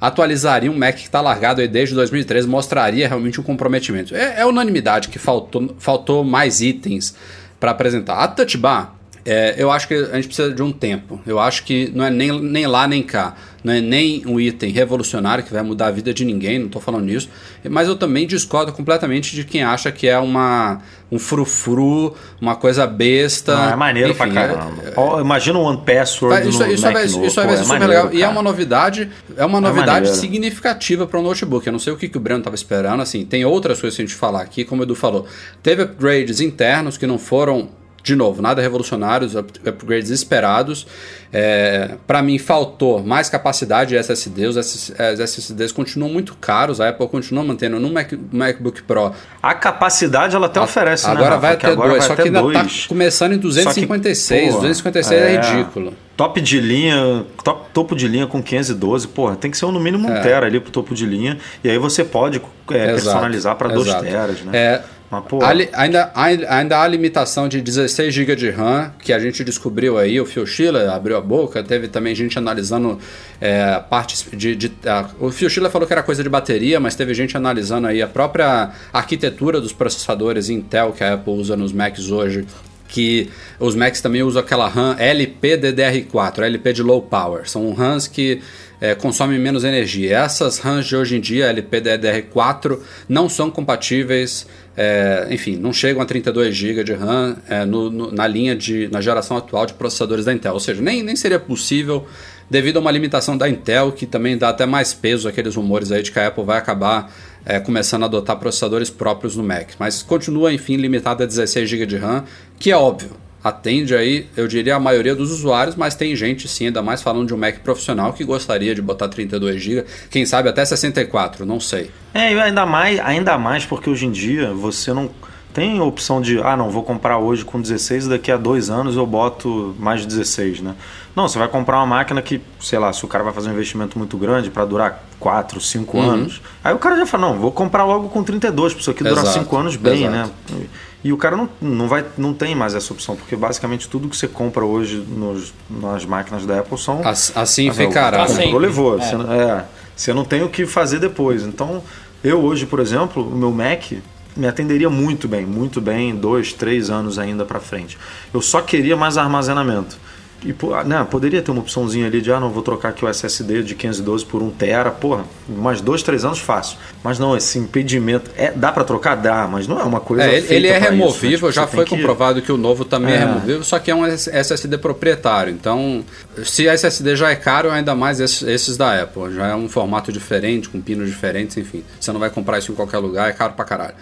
atualizaria um Mac que está largado aí desde 2013, mostraria realmente um comprometimento. É, é unanimidade que faltou, faltou mais itens para apresentar. A Touch Bar, é, eu acho que a gente precisa de um tempo. Eu acho que não é nem, nem lá nem cá. Não é nem um item revolucionário que vai mudar a vida de ninguém, não estou falando nisso. Mas eu também discordo completamente de quem acha que é uma, um frufru, uma coisa besta. Não, é maneiro Enfim, pra é- caramba. Ó, Imagina o One Password isso, no isso, Mac novo. isso Pô, ser é super maneiro, legal. E é cara. uma novidade, é uma novidade maneiro. significativa para o notebook. Eu não sei o que, que o Breno estava esperando. Assim, tem outras coisas que a gente falar aqui, como o Edu falou. Teve upgrades internos que não foram. De novo, nada revolucionários, up- upgrades esperados. É, para mim, faltou mais capacidade de SSD. Os SSDs continuam muito caros. A Apple continua mantendo no Mac- MacBook Pro. A capacidade ela até oferece, né, agora Rafa? vai ter agora dois, vai só que ainda dois. está começando em 256. Só que, pô, 256 é, ridículo. Top de linha, top, topo de linha com 512, porra, tem que ser no mínimo um tera ali pro topo de linha. E aí você pode é, personalizar para 2 exato. teras, né? É, Mas, pô, ainda, ai- ainda há limitação de 16 GB de RAM, que a gente descobriu aí, o Phil Schiller abriu a boca, teve também gente analisando é, partes de... de- a- o Phil Schiller falou que era coisa de bateria, mas teve gente analisando aí a própria arquitetura dos processadores Intel que a Apple usa nos Macs hoje, que os Macs também usam aquela RAM LPDDR4, LP de low power. São RAMs que é, consomem menos energia. Essas RAMs de hoje em dia, LPDDR4, não são compatíveis, é, enfim, não chegam a 32 GB de RAM é, no- no- na linha de, na geração atual de processadores da Intel. Ou seja, nem, nem seria possível devido a uma limitação da Intel, que também dá até mais peso àqueles rumores aí de que a Apple vai acabar é, começando a adotar processadores próprios no Mac. Mas continua, enfim, limitado a 16 GB de RAM, que é óbvio. Atende aí, eu diria, a maioria dos usuários, mas tem gente, sim, ainda mais falando de um Mac profissional, que gostaria de botar 32 GB, quem sabe até 64, não sei. É, e ainda mais, ainda mais porque hoje em dia você não tem opção de, ah, não, vou comprar hoje com 16 e daqui a dois anos eu boto mais de 16, né? Não, você vai comprar uma máquina que, sei lá, se o cara vai fazer um investimento muito grande para durar 4, 5 Uhum. anos, aí o cara já fala, não, vou comprar logo com 32, para isso aqui durar Exato, 5 anos bem, exato. né? E o cara não, não, vai, não tem mais essa opção, porque basicamente tudo que você compra hoje nos, nas máquinas da Apple são As- Assim ah, ficará. Né? comprou, levou. É. Você, não- é, você não tem o que fazer depois. Então, eu hoje, por exemplo, o meu Mac me atenderia muito bem, muito bem, dois, três anos ainda para frente. Eu só queria mais armazenamento. E, né, poderia ter uma opçãozinha ali de, ah, não, vou trocar aqui o SSD de 512 por 1 tera, porra, mais dois, três anos fácil. Mas não, esse impedimento, é, dá para trocar? Dá, mas não é uma coisa É, ele, ele é pra isso, né? removível, Tipo, já foi que- comprovado que o novo também é. É. removível, só que é um SSD proprietário. Então, se SSD já é caro, ainda mais esses, esses da Apple. Já é um formato diferente, com pinos diferentes, enfim. Você não vai comprar isso em qualquer lugar, é caro pra caralho.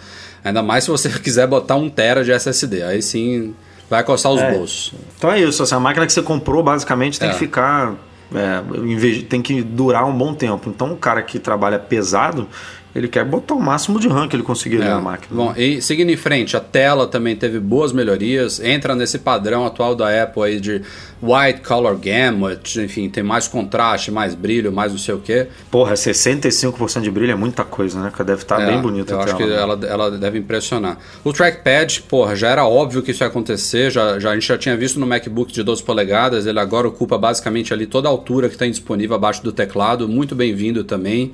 Ainda mais se você [LAUGHS] quiser botar um tera de SSD. Aí sim vai custar os É. bolsos. Então é isso, assim, a máquina que você comprou basicamente tem É. que ficar. é, tem que durar um bom tempo. Então o cara que trabalha pesado, ele quer botar o máximo de RAM que ele conseguir É. na máquina. Bom, e seguindo em frente, a tela também teve boas melhorias, entra nesse padrão atual da Apple aí de white color gamut, enfim, tem mais contraste, mais brilho, mais não sei o quê. Porra, 65% de brilho é muita coisa, né? Deve estar É, bem bonita Eu a acho tela. que né? ela, ela deve impressionar. O trackpad, porra, já era óbvio que isso ia acontecer, já, já, a gente já tinha visto no MacBook de 12 polegadas, ele agora ocupa basicamente ali toda a altura que está disponível abaixo do teclado, muito bem-vindo também,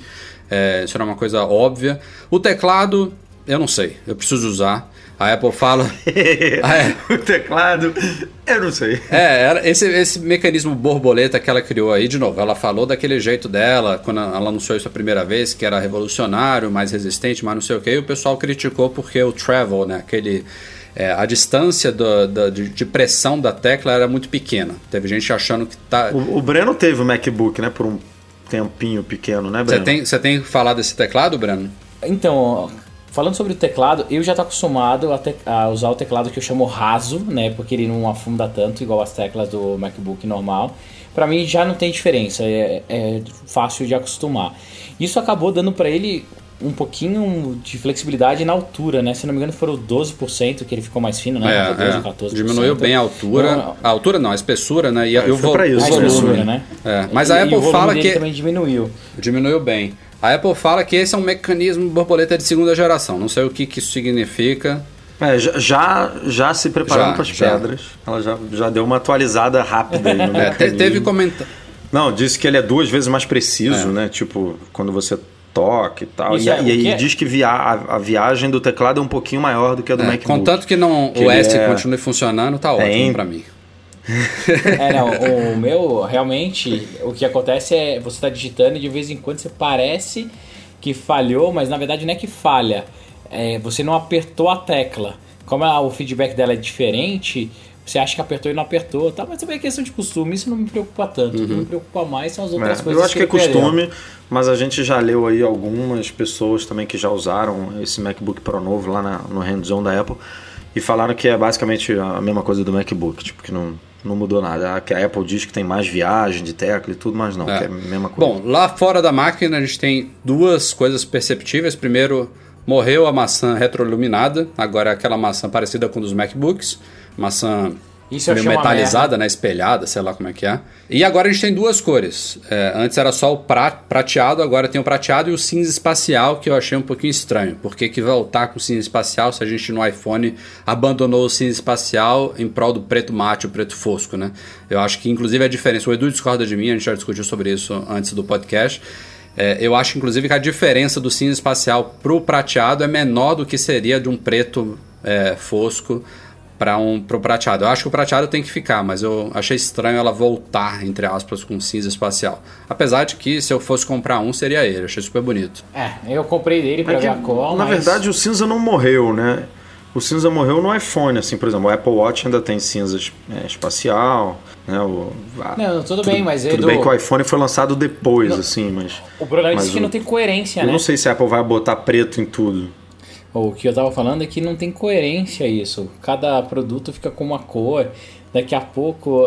é, isso era uma coisa óbvia. O teclado, eu não sei, eu preciso usar. A Apple fala... [LAUGHS] Ah, é. o teclado, eu não sei. É, esse, esse mecanismo borboleta que ela criou aí, de novo, ela falou daquele jeito dela, quando ela anunciou isso a primeira vez, que era revolucionário, mais resistente, mas não sei o que, e o pessoal criticou porque o travel, né, aquele... é, a distância do- de, de pressão da tecla era muito pequena. Teve gente achando que tá... O, o Breno teve o MacBook, né? Por um tempinho pequeno, né, Você Breno? tem, você tem falar desse teclado, Breno? Então, ó, falando sobre o teclado, eu já tô acostumado a, te- a usar o teclado que eu chamo raso, né? Porque ele não afunda tanto, igual as teclas do MacBook normal. Pra mim já não tem diferença, é, é fácil de acostumar. Isso acabou dando pra ele um pouquinho de flexibilidade na altura, né? Se não me engano, foram 12% que ele ficou mais fino, né? É, 12, é. 14%. Diminuiu bem a altura. Não, A altura não, a espessura, né? E, a- Aí e o, foi vo- pra isso, o a volume. espessura, né? É, mas E- a e Apple fala dele que... também diminuiu. Diminuiu bem. A Apple fala que esse é um mecanismo borboleta de segunda geração. Não sei o que, que isso significa. É, já, já, se preparando para as pedras. Ela já, já deu uma atualizada rápida aí no [LAUGHS] É, mecanismo. teve comentário. Não, disse que ele é duas vezes mais preciso, É. né? Tipo, quando você toca e tal. Isso E, é, e que é- diz que via, a, a viagem do teclado é um pouquinho maior do que a do MacBook. contanto que não, Que o S é- continue funcionando, tá ótimo Tem. pra mim. É, não, o meu, realmente, o que acontece é você tá digitando e de vez em quando você parece que falhou, mas na verdade não é que falha. É, você não apertou a tecla. Como a- o feedback dela é diferente, você acha que apertou e não apertou, tá? Mas também é questão de costume, isso não me preocupa tanto. O que me preocupa mais são as outras É, coisas eu acho que é ele perdeu. costume, mas a gente já leu aí algumas pessoas também que já usaram esse MacBook Pro novo lá na- no hands-on da Apple e falaram que é basicamente a mesma coisa do MacBook, tipo, que não, não mudou nada. A- Que a Apple diz que tem mais viagem de tecla e tudo, mas não, É. que é a mesma coisa. Bom, lá fora da máquina a gente tem duas coisas perceptíveis. Primeiro, morreu a maçã retroiluminada. Agora é aquela maçã parecida com dos MacBooks. Maçã Isso meio metalizada, né? Espelhada, sei lá como é que é. E agora a gente tem duas cores. É, antes era só o pra- prateado, agora tem o prateado e o cinza espacial, que eu achei um pouquinho estranho. Por que, voltar com cinza espacial se a gente no iPhone abandonou o cinza espacial em prol do preto mate, o preto fosco, né? Eu acho que inclusive a diferença. O Edu discorda de mim, a gente já discutiu sobre isso antes do podcast. É, eu acho, inclusive, que a diferença do cinza espacial pro prateado é menor do que seria de um preto é, fosco para um pro prateado. Eu acho que o prateado tem que ficar, mas eu achei estranho ela voltar, entre aspas, com cinza espacial. Apesar de que, se eu fosse comprar um, seria ele. Eu achei super bonito. É, eu comprei dele pra É que, ver a cor, na mas- verdade, o cinza não morreu, né? O cinza morreu no iPhone, assim, por exemplo, o Apple Watch ainda tem cinza é, espacial, né? O, a- Não, tudo bem, mas, Tudo Edu- bem que o iPhone foi lançado depois, assim, mas... O problema é mas que o- não tem coerência, Eu né? não sei se a Apple vai botar preto em tudo. O que eu tava falando é que não tem coerência isso. Cada produto fica com uma cor, daqui a pouco.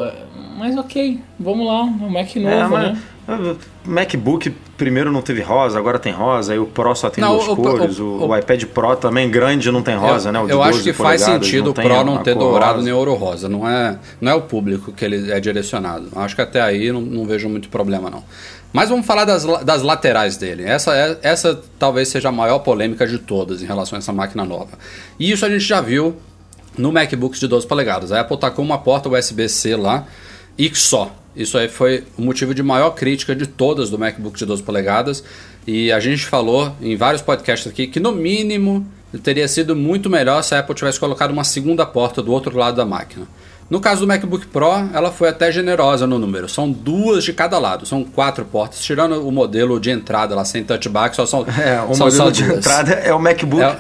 Mas ok, vamos lá, o Mac novo, É, mas- né? MacBook primeiro não teve rosa, agora tem rosa, aí o Pro só tem Não, duas o- cores, o- o, o- iPad Pro também grande não tem rosa, né? O eu acho 12 que faz sentido o Pro não ter dourado rosa. nem ouro rosa. Não é, não é o público que ele é direcionado. Acho que até aí não, não vejo muito problema, não. Mas vamos falar das, das laterais dele. Essa, é, essa talvez seja a maior polêmica de todas em relação a essa máquina nova. E isso a gente já viu no MacBook de 12 polegadas. A Apple tacou uma porta USB-C lá e só. Isso aí foi o motivo de maior crítica de todas do MacBook de 12 polegadas. E a gente falou em vários podcasts aqui que, no mínimo, teria sido muito melhor se a Apple tivesse colocado uma segunda porta do outro lado da máquina. No caso do MacBook Pro, ela foi até generosa no número. São duas de cada lado, são quatro portas. Tirando o modelo de entrada lá sem touchback, só são, [LAUGHS] É, o são modelo de duas. entrada é o MacBook. É-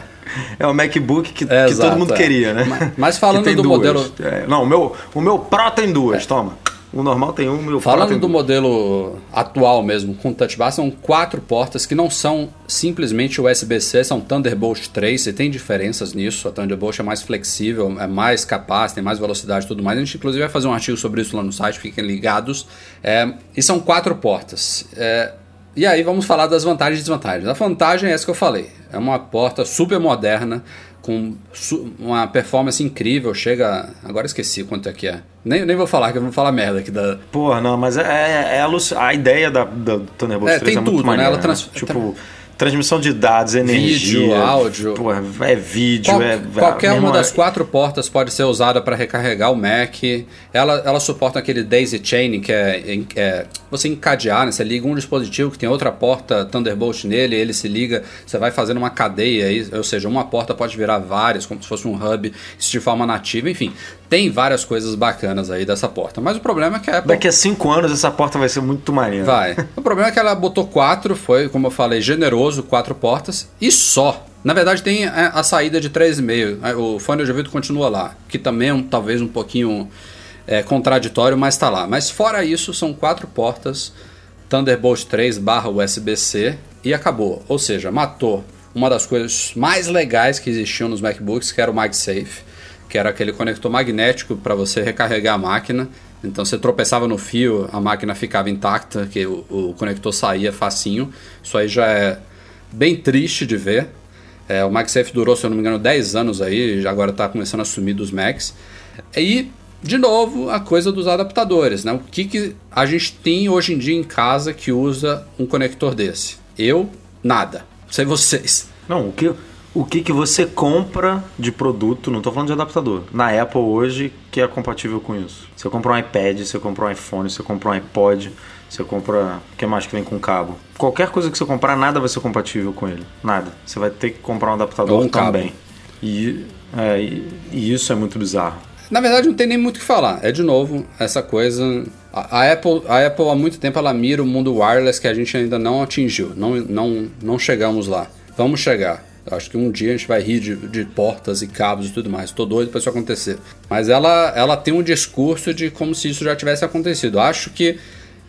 É, o MacBook que, É, que exato, todo mundo é. queria, né? Mas- mas falando do duas. modelo- É, não, o meu, o meu Pro tem duas, toma. O normal tem um, o meu Pro Falando tem do modelo atual mesmo, com touch bar, são quatro portas que não são simplesmente USB-C, são Thunderbolt 3, e tem diferenças nisso. A Thunderbolt é mais flexível, é mais capaz, tem mais velocidade e tudo mais. A gente, inclusive, vai fazer um artigo sobre isso lá no site, fiquem ligados. É, e são quatro portas. É, E aí vamos falar das vantagens e desvantagens. A vantagem é essa que eu falei. É uma porta super moderna, com uma performance incrível, chega. Agora esqueci quanto é que é. Nem, nem vou falar, que eu vou falar merda aqui da. Porra, não, mas é, é, é a, a, ideia da, da Thunderbolt é, 3 tem é tudo, maneira, né? Ela trans... né? Tipo, transmissão de dados, energia, vídeo, áudio. Porra, é vídeo, Qual, é. Qualquer uma das quatro portas pode ser usada para recarregar o Mac. Ela, ela suporta aquele daisy chaining, que é, é, você encadear, né? Você liga um dispositivo que tem outra porta Thunderbolt nele, ele se liga, você vai fazendo uma cadeia ou seja, uma porta pode virar várias, como se fosse um hub, isso de forma nativa, enfim. Tem várias coisas bacanas aí dessa porta. Mas o problema é que a Apple... Daqui a cinco anos essa porta vai ser muito maneira. Vai. o problema é que ela botou quatro, foi, como eu falei, generoso, quatro portas, e só. Na verdade, tem a, saída de 3,5. O fone de ouvido continua lá, que também é um, talvez um pouquinho é, contraditório, mas está lá. Mas fora isso, são quatro portas Thunderbolt 3 barra USB-C e acabou. Ou seja, matou uma das coisas mais legais que existiam nos MacBooks, que era o MagSafe, que era aquele conector magnético para você recarregar a máquina. Então você tropeçava no fio, a máquina ficava intacta, que o, o conector saía facinho. Isso aí já é bem triste de ver. É, o MagSafe durou, se eu não me engano, 10 anos aí, agora está começando a sumir dos Macs. E, de novo, a coisa dos adaptadores, né? O que, que a gente tem hoje em dia em casa que usa um conector desse? Eu, nada. Sei vocês. Não, o que, o que, que você compra de produto, não estou falando de adaptador, na Apple hoje que é compatível com isso? Você compra um iPad, você compra um iPhone, você compra um iPod, você compra. O que mais que vem com cabo? Qualquer coisa que você comprar, nada vai ser compatível com ele. Nada. Você vai ter que comprar um adaptador um também. E, é, e, e, isso é muito bizarro. Na verdade, não tem nem muito o que falar. É de novo essa coisa. A, a, Apple, a Apple há muito tempo ela mira o mundo wireless que a gente ainda não atingiu. Não, não, não chegamos lá. Vamos chegar. Acho que um dia a gente vai rir de, de portas e cabos e tudo mais. Estou doido para isso acontecer. Mas ela, ela tem um discurso de como se isso já tivesse acontecido. Acho que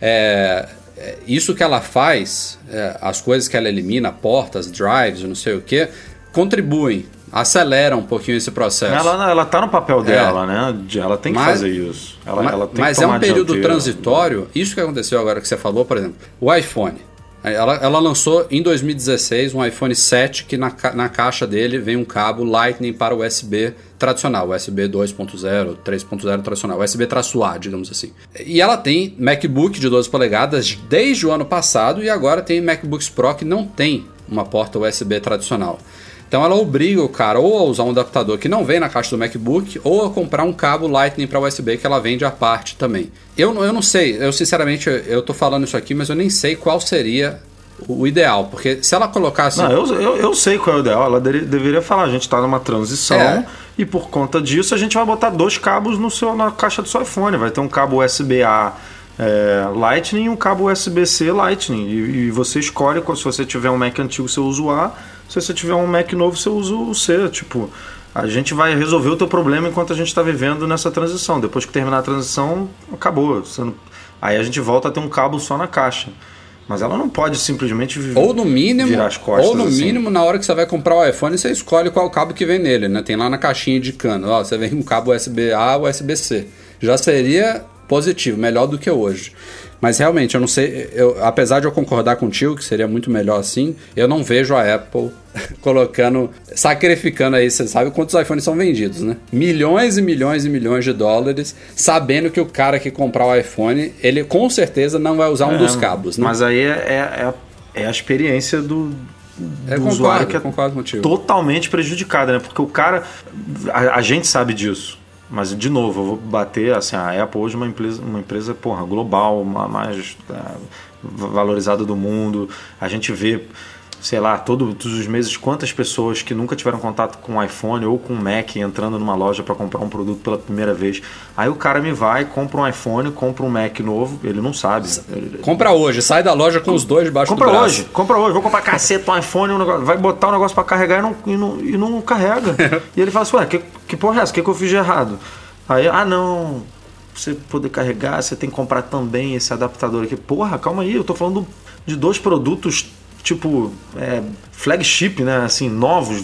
é, é, isso que ela faz, é, as coisas que ela elimina, portas, drives, não sei o que, contribuem, aceleram um pouquinho esse processo. Ela, ela tá no papel é. dela, é. né? Ela tem que mas, fazer isso. Ela, mas, ela tem mas é um período transitório. Isso que aconteceu agora que você falou, por exemplo, o iPhone. Ela, ela lançou em 2016 um iPhone 7 que na, na caixa dele vem um cabo Lightning para USB tradicional, USB 2.0, 3.0 tradicional, USB-A, digamos assim. E ela tem MacBook de 12 polegadas desde o ano passado e agora tem MacBooks Pro que não tem uma porta USB tradicional. Então ela obriga o cara ou a usar um adaptador que não vem na caixa do MacBook ou a comprar um cabo Lightning para USB que ela vende à parte também. Eu, eu não sei, eu sinceramente eu tô falando isso aqui, mas eu nem sei qual seria o ideal, porque se ela colocasse. Não, eu, eu, eu sei qual é o ideal. Ela deveria falar: a gente está numa transição é. e por conta disso a gente vai botar dois cabos no seu, na caixa do seu iPhone. Vai ter um cabo USB-A é, Lightning e um cabo USB-C Lightning. E, e, você escolhe, se você tiver um Mac antigo, você usa o A. Se você tiver um Mac novo, você usa o C. Tipo, a gente vai resolver o teu problema enquanto a gente está vivendo nessa transição. Depois que terminar a transição, acabou. Não... Aí a gente volta a ter um cabo só na caixa. Mas ela não pode simplesmente ou no mínimo, virar as costas. Ou no assim. mínimo, na hora que você vai comprar o iPhone, você escolhe qual cabo que vem nele, né? Tem lá na caixinha de cano. Ó, você vem com cabo USB-A ou USB-C. Já seria positivo, melhor do que hoje. Mas realmente, eu não sei, eu, apesar de eu concordar contigo que seria muito melhor assim, eu não vejo a Apple [LAUGHS] colocando, sacrificando aí, você sabe quantos iPhones são vendidos, né? Milhões e milhões e milhões de dólares, sabendo que o cara que comprar o iPhone, ele com certeza não vai usar um é, dos cabos, né? Mas aí é, é, é, é a experiência do, é, do concordo, usuário que é concordo contigo. totalmente prejudicada, né? Porque o cara, a, a gente sabe disso. Mas, de novo, eu vou bater, assim, a Apple hoje é uma empresa, uma empresa porra, global, uma mais é, valorizada do mundo. A gente vê sei lá, todo, todos os meses, quantas pessoas que nunca tiveram contato com um iPhone ou com um Mac entrando numa loja para comprar um produto pela primeira vez. Aí o cara me vai, compra um iPhone, compra um Mac novo, ele não sabe. Compra hoje, sai da loja com os dois debaixo compra do braço. hoje, compra hoje, vou comprar caceta um iPhone, um negócio, vai botar o um negócio para carregar e não, e não, e não carrega. [LAUGHS] e ele fala assim, ué, que, que porra é essa? O que, que eu fiz de errado? Aí, ah não, você poder carregar, você tem que comprar também esse adaptador aqui. Porra, calma aí, eu tô falando de dois produtos tipo é, flagship, né? Assim, novos,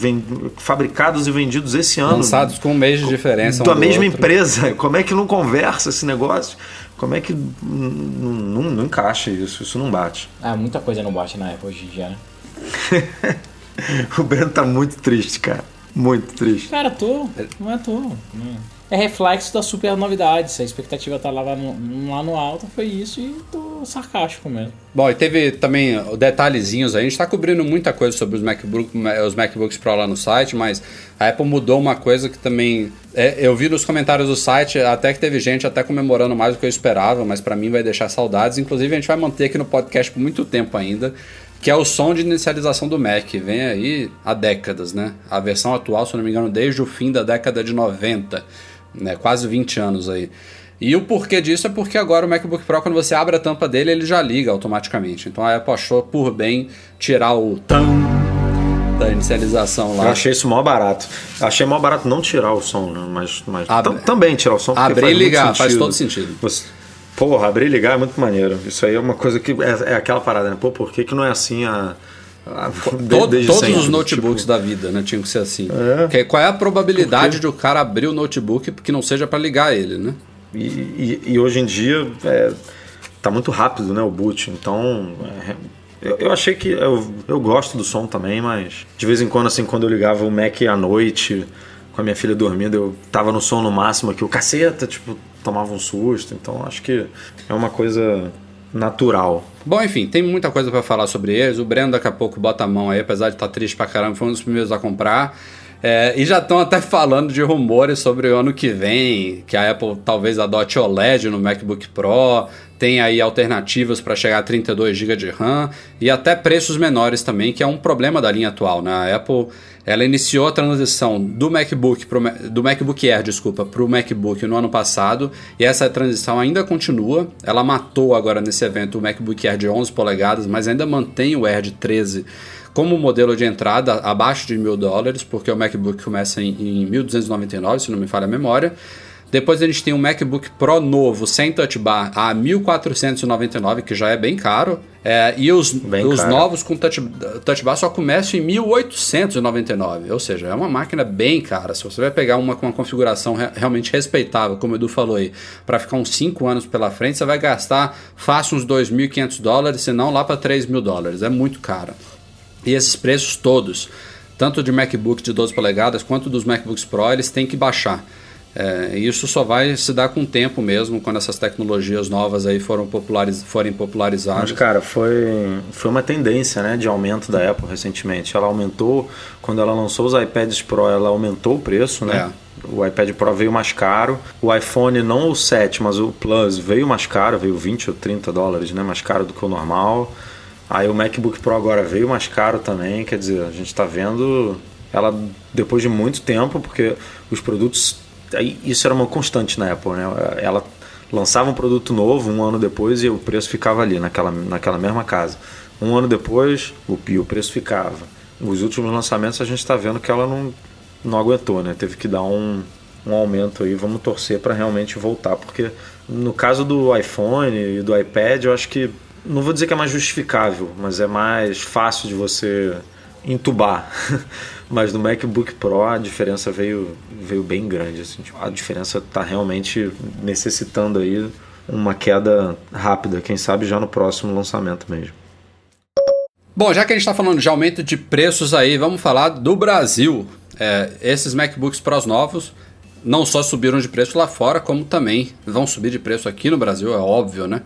fabricados e vendidos esse ano. Lançados com um mês de diferença. Da um mesma outro. empresa. [LAUGHS] Como é que não conversa esse negócio? Como é que não, não encaixa isso? Isso não bate. Ah, muita coisa não bate na Apple hoje em dia, né? [LAUGHS] O Breno tá muito triste, cara. Muito triste. Cara, tô. Não é tô. É reflexo da super novidade. Se a expectativa tá lá no, lá no alto, foi isso e tô sarcástico mesmo. Bom, e teve também detalhezinhos aí. A gente está cobrindo muita coisa sobre os, MacBook, os MacBooks Pro lá no site, mas a Apple mudou uma coisa que também. é, eu vi nos comentários do site até que teve gente até comemorando mais do que eu esperava, mas para mim vai deixar saudades. Inclusive, a gente vai manter aqui no podcast por muito tempo ainda. Que é o som de inicialização do Mac. Vem aí há décadas, né? A versão atual, se não me engano, desde o fim da década de 90, né? Quase 20 anos aí. E o porquê disso é porque agora o MacBook Pro, quando você abre a tampa dele, ele já liga automaticamente. Então a Apple achou por bem tirar o tam da inicialização Eu lá. achei isso mó barato. Achei mó barato não tirar o som, né? mas, mas Abre- também tirar o som. Abrir e ligar, faz todo sentido. Você- Porra, abrir e ligar é muito maneiro. Isso aí é uma coisa que. É, é aquela parada, né? Pô, por que, que não é assim a. a de- To- desde todos sempre? os notebooks Tipo, da vida, né? Tinham que ser assim. Porque qual é a probabilidade de o cara abrir o notebook que não seja para ligar ele, né? e, e- e hoje em dia é, tá muito rápido, né? O boot. Então. é, eu, eu achei que. Eu, eu gosto do som também, mas de vez em quando, assim, quando eu ligava o Mac à noite, com a minha filha dormindo, eu tava no som no máximo aqui, o caceta, tipo, tomava um susto. Então acho que é uma coisa natural. Bom, enfim, tem muita coisa para falar sobre eles. O Breno daqui a pouco bota a mão aí, apesar de estar triste pra caramba, foi um dos primeiros a comprar. É, e já estão até [LAUGHS] falando de rumores sobre o ano que vem, que a Apple talvez adote OLED no MacBook Pro, tem aí alternativas para chegar a 32 GB de RAM e até preços menores também, que é um problema da linha atual. Né? A Apple ela iniciou a transição do MacBook pro, do MacBook Air, desculpa, para o MacBook no ano passado e essa transição ainda continua. Ela matou agora nesse evento o MacBook Air de 11 polegadas, mas ainda mantém o Air de 13 como modelo de entrada abaixo de mil dólares, porque o MacBook começa em, em 1.299, se não me falha a memória. Depois a gente tem um MacBook Pro novo, sem touch bar, a 1.499, que já é bem caro. É, e os, Bem os caro. novos com touch, touch bar só começam em 1.899. Ou seja, é uma máquina bem cara. Se você vai pegar uma com uma configuração re- realmente respeitável, como o Edu falou aí, para ficar uns 5 anos pela frente, você vai gastar fácil uns 2.500 dólares, se não lá para 3 mil dólares. É muito caro. E esses preços todos, tanto de MacBook de 12 polegadas quanto dos MacBooks Pro, eles têm que baixar. É, isso só vai se dar com o tempo mesmo, quando essas tecnologias novas aí foram populariz forem popularizadas. Mas, cara, foi, foi uma tendência né, de aumento da Apple recentemente. Ela aumentou, quando ela lançou os iPads Pro, ela aumentou o preço, né? O iPad Pro veio mais caro. O iPhone, não o 7, mas o Plus veio mais caro, veio 20 ou 30 dólares né, mais caro do que o normal. Aí o MacBook Pro agora veio mais caro também, quer dizer, a gente está vendo ela depois de muito tempo, porque os produtos. Isso era uma constante na Apple, né? Ela lançava um produto novo um ano depois e o preço ficava ali, naquela, naquela mesma casa. Um ano depois, o, o preço ficava. Os últimos lançamentos a gente está vendo que ela não, não aguentou, né? Teve que dar um, um aumento aí. Vamos torcer para realmente voltar, porque no caso do iPhone e do iPad, eu acho que não vou dizer que é mais justificável, mas é mais fácil de você entubar. [LAUGHS] mas no MacBook Pro a diferença veio, veio bem grande. Assim, tipo, a diferença está realmente necessitando aí uma queda rápida, quem sabe já no próximo lançamento mesmo. Bom, já que a gente está falando de aumento de preços aí, vamos falar do Brasil. É, esses MacBooks Pros novos não só subiram de preço lá fora, como também vão subir de preço aqui no Brasil, é óbvio, né?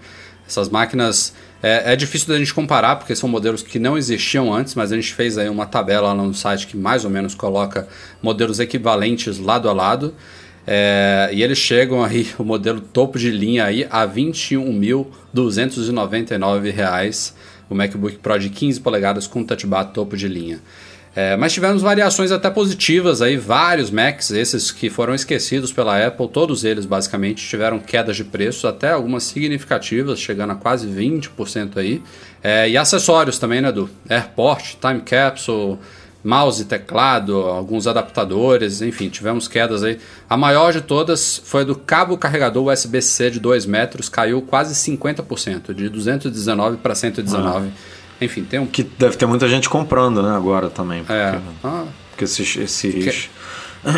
Essas máquinas é, é difícil da gente comparar porque são modelos que não existiam antes, mas a gente fez aí uma tabela lá no site que mais ou menos coloca modelos equivalentes lado a lado. É, e eles chegam aí, [LAUGHS] o modelo topo de linha aí, a R$ 21.299 o MacBook Pro de 15 polegadas com touch bar topo de linha. É, mas tivemos variações até positivas aí, vários Macs, esses que foram esquecidos pela Apple, todos eles basicamente tiveram quedas de preços, até algumas significativas, chegando a quase 20% aí. É, e acessórios também, né, do AirPort, Time Capsule, mouse teclado, alguns adaptadores, enfim, tivemos quedas aí. A maior de todas foi do cabo carregador USB-C de 2 metros, caiu quase 50%, de 219 para 119. Enfim, tem um Que deve ter muita gente comprando, né, agora também. Porque, é. Ah, porque esses, esses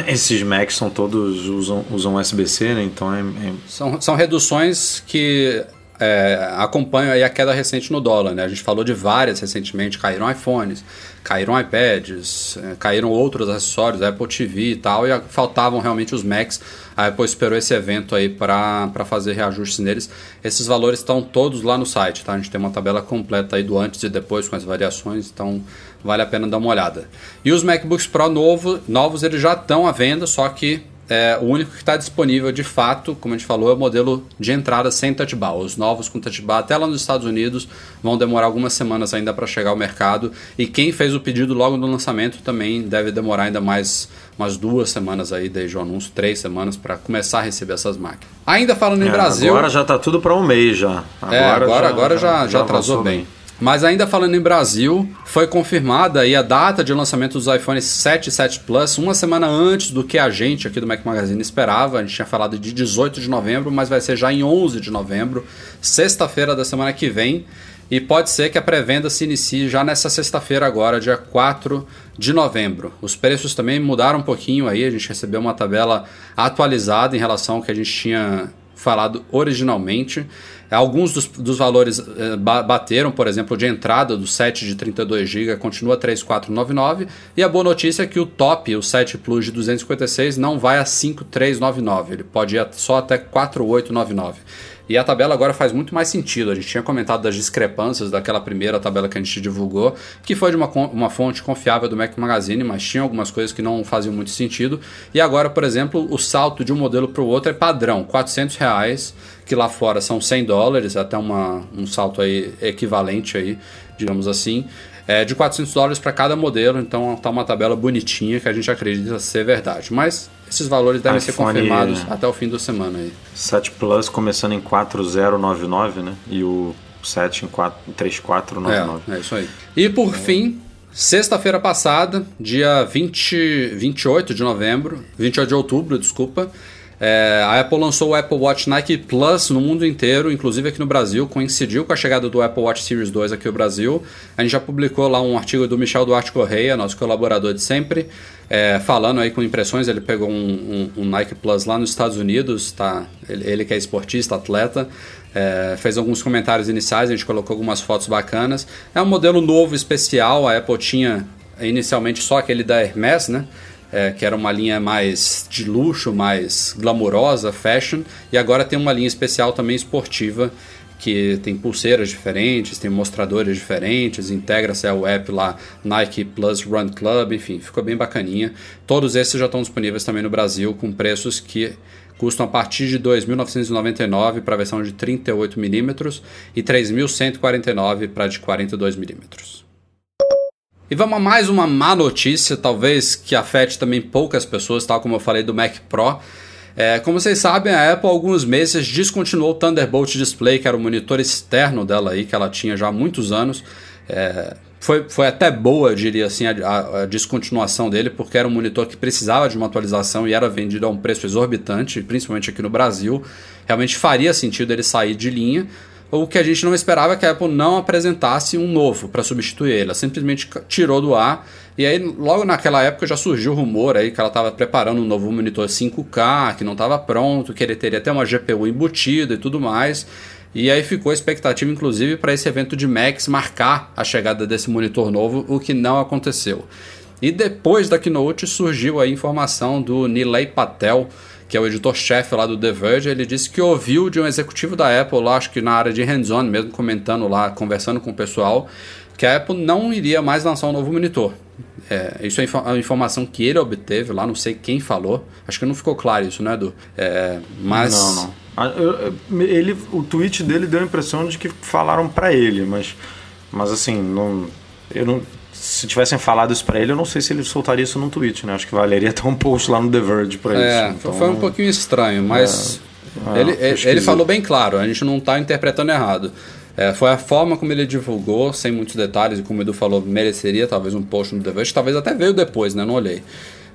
Esses Macs são todos usam, usam USB-C, né? Então é, é... São, são reduções que é, acompanham aí a queda recente no dólar, né? A gente falou de várias recentemente, caíram iPhones, caíram iPads, é, caíram outros acessórios, Apple TV e tal, e faltavam realmente os Macs. A Apple esperou esse evento aí para fazer reajustes neles. Esses valores estão todos lá no site, tá? A gente tem uma tabela completa aí do antes e depois com as variações, então vale a pena dar uma olhada. E os MacBooks Pro novo, novos, eles já estão à venda, só que é, o único que está disponível de fato, como a gente falou, é o modelo de entrada sem touch bar. Os novos com touch bar, até lá nos Estados Unidos, vão demorar algumas semanas ainda para chegar ao mercado. E quem fez o pedido logo no lançamento também deve demorar ainda mais umas duas semanas aí desde o anúncio, três semanas para começar a receber essas máquinas. Ainda falando em é, Brasil. Agora já está tudo para um mês já. Agora, é, agora já, agora já, já, já atrasou bem. bem. Mas ainda falando em Brasil, foi confirmada aí a data de lançamento dos iPhones 7 e 7 Plus uma semana antes do que a gente aqui do Mac Magazine esperava. A gente tinha falado de 18 de novembro, mas vai ser já em 11 de novembro, sexta-feira da semana que vem. E pode ser que a pré-venda se inicie já nessa sexta-feira agora, dia 4 de novembro. Os preços também mudaram um pouquinho aí, a gente recebeu uma tabela atualizada em relação ao que a gente tinha falado originalmente. Alguns dos, dos valores eh, bateram, por exemplo, de entrada do 7 de 32 GB continua 3.499 e a boa notícia é que o top, o 7 Plus de 256, não vai a 5.399, ele pode ir só até 4.899. E a tabela agora faz muito mais sentido. A gente tinha comentado das discrepâncias daquela primeira tabela que a gente divulgou, que foi de uma, uma fonte confiável do Mac Magazine, mas tinha algumas coisas que não faziam muito sentido. E agora, por exemplo, o salto de um modelo para o outro é padrão, 400 reais, que lá fora são 100 dólares, até uma, um salto aí equivalente aí, digamos assim é, de 400 dólares para cada modelo, então tá uma tabela bonitinha que a gente acredita ser verdade. Mas esses valores devem iPhone, ser confirmados é. até o fim da semana aí. 7 Plus começando em 4099, né? E o 7 em 4, 3499. É, é isso aí. E por é. fim, sexta-feira passada, dia 20, 28 de novembro, 28 de outubro, desculpa, é, a Apple lançou o Apple Watch Nike Plus no mundo inteiro, inclusive aqui no Brasil, coincidiu com a chegada do Apple Watch Series 2 aqui no Brasil. A gente já publicou lá um artigo do Michel Duarte Correia, nosso colaborador de sempre, é, falando aí com impressões. Ele pegou um, um, um, Nike Plus lá nos Estados Unidos, tá? ele, ele que é esportista, atleta, é, fez alguns comentários iniciais, a gente colocou algumas fotos bacanas. É um modelo novo, especial, a Apple tinha inicialmente só aquele da Hermes, né? É, que era uma linha mais de luxo, mais glamourosa, fashion, e agora tem uma linha especial também esportiva, que tem pulseiras diferentes, tem mostradores diferentes, integra-se ao app lá Nike Plus Run Club, enfim, ficou bem bacaninha. Todos esses já estão disponíveis também no Brasil com preços que custam a partir de 2.999 para a versão de 38mm e 3.149 para a de 42mm. E vamos a mais uma má notícia, talvez que afete também poucas pessoas, tal como eu falei do Mac Pro. É, como vocês sabem, a Apple há alguns meses descontinuou o Thunderbolt Display, que era o monitor externo dela aí, que ela tinha já há muitos anos. É, foi, foi até boa, diria assim, a, a, descontinuação dele, porque era um monitor que precisava de uma atualização e era vendido a um preço exorbitante, principalmente aqui no Brasil. Realmente faria sentido ele sair de linha. O que a gente não esperava é que a Apple não apresentasse um novo para substituir ele. Ela simplesmente tirou do ar. E aí, logo naquela época, já surgiu o rumor aí que ela estava preparando um novo monitor 5K, que não estava pronto, que ele teria até uma GPU embutida e tudo mais. E aí ficou a expectativa, inclusive, para esse evento de Max marcar a chegada desse monitor novo, o que não aconteceu. E depois da Keynote surgiu a informação do Nilay Patel, que é o editor-chefe lá do The Verge, ele disse que ouviu de um executivo da Apple, lá, acho que na área de hands-on mesmo, comentando lá, conversando com o pessoal, que a Apple não iria mais lançar um novo monitor. É, isso é a informação que ele obteve lá, não sei quem falou. Acho que não ficou claro isso, né, Edu? É, mas... Não, não. Ah, ele, o tweet dele deu a impressão de que falaram para ele, mas, mas assim, não, eu não, se tivessem falado isso para ele, eu não sei se ele soltaria isso num tweet, né? Acho que valeria até um post lá no The Verge para é, isso. Então, foi um pouquinho estranho, mas é, ele, é, ele falou bem claro, a gente não está interpretando errado. É, foi a forma como ele divulgou, sem muitos detalhes, e como o Edu falou, mereceria talvez um post no The Verge, talvez até veio depois, né? Não olhei.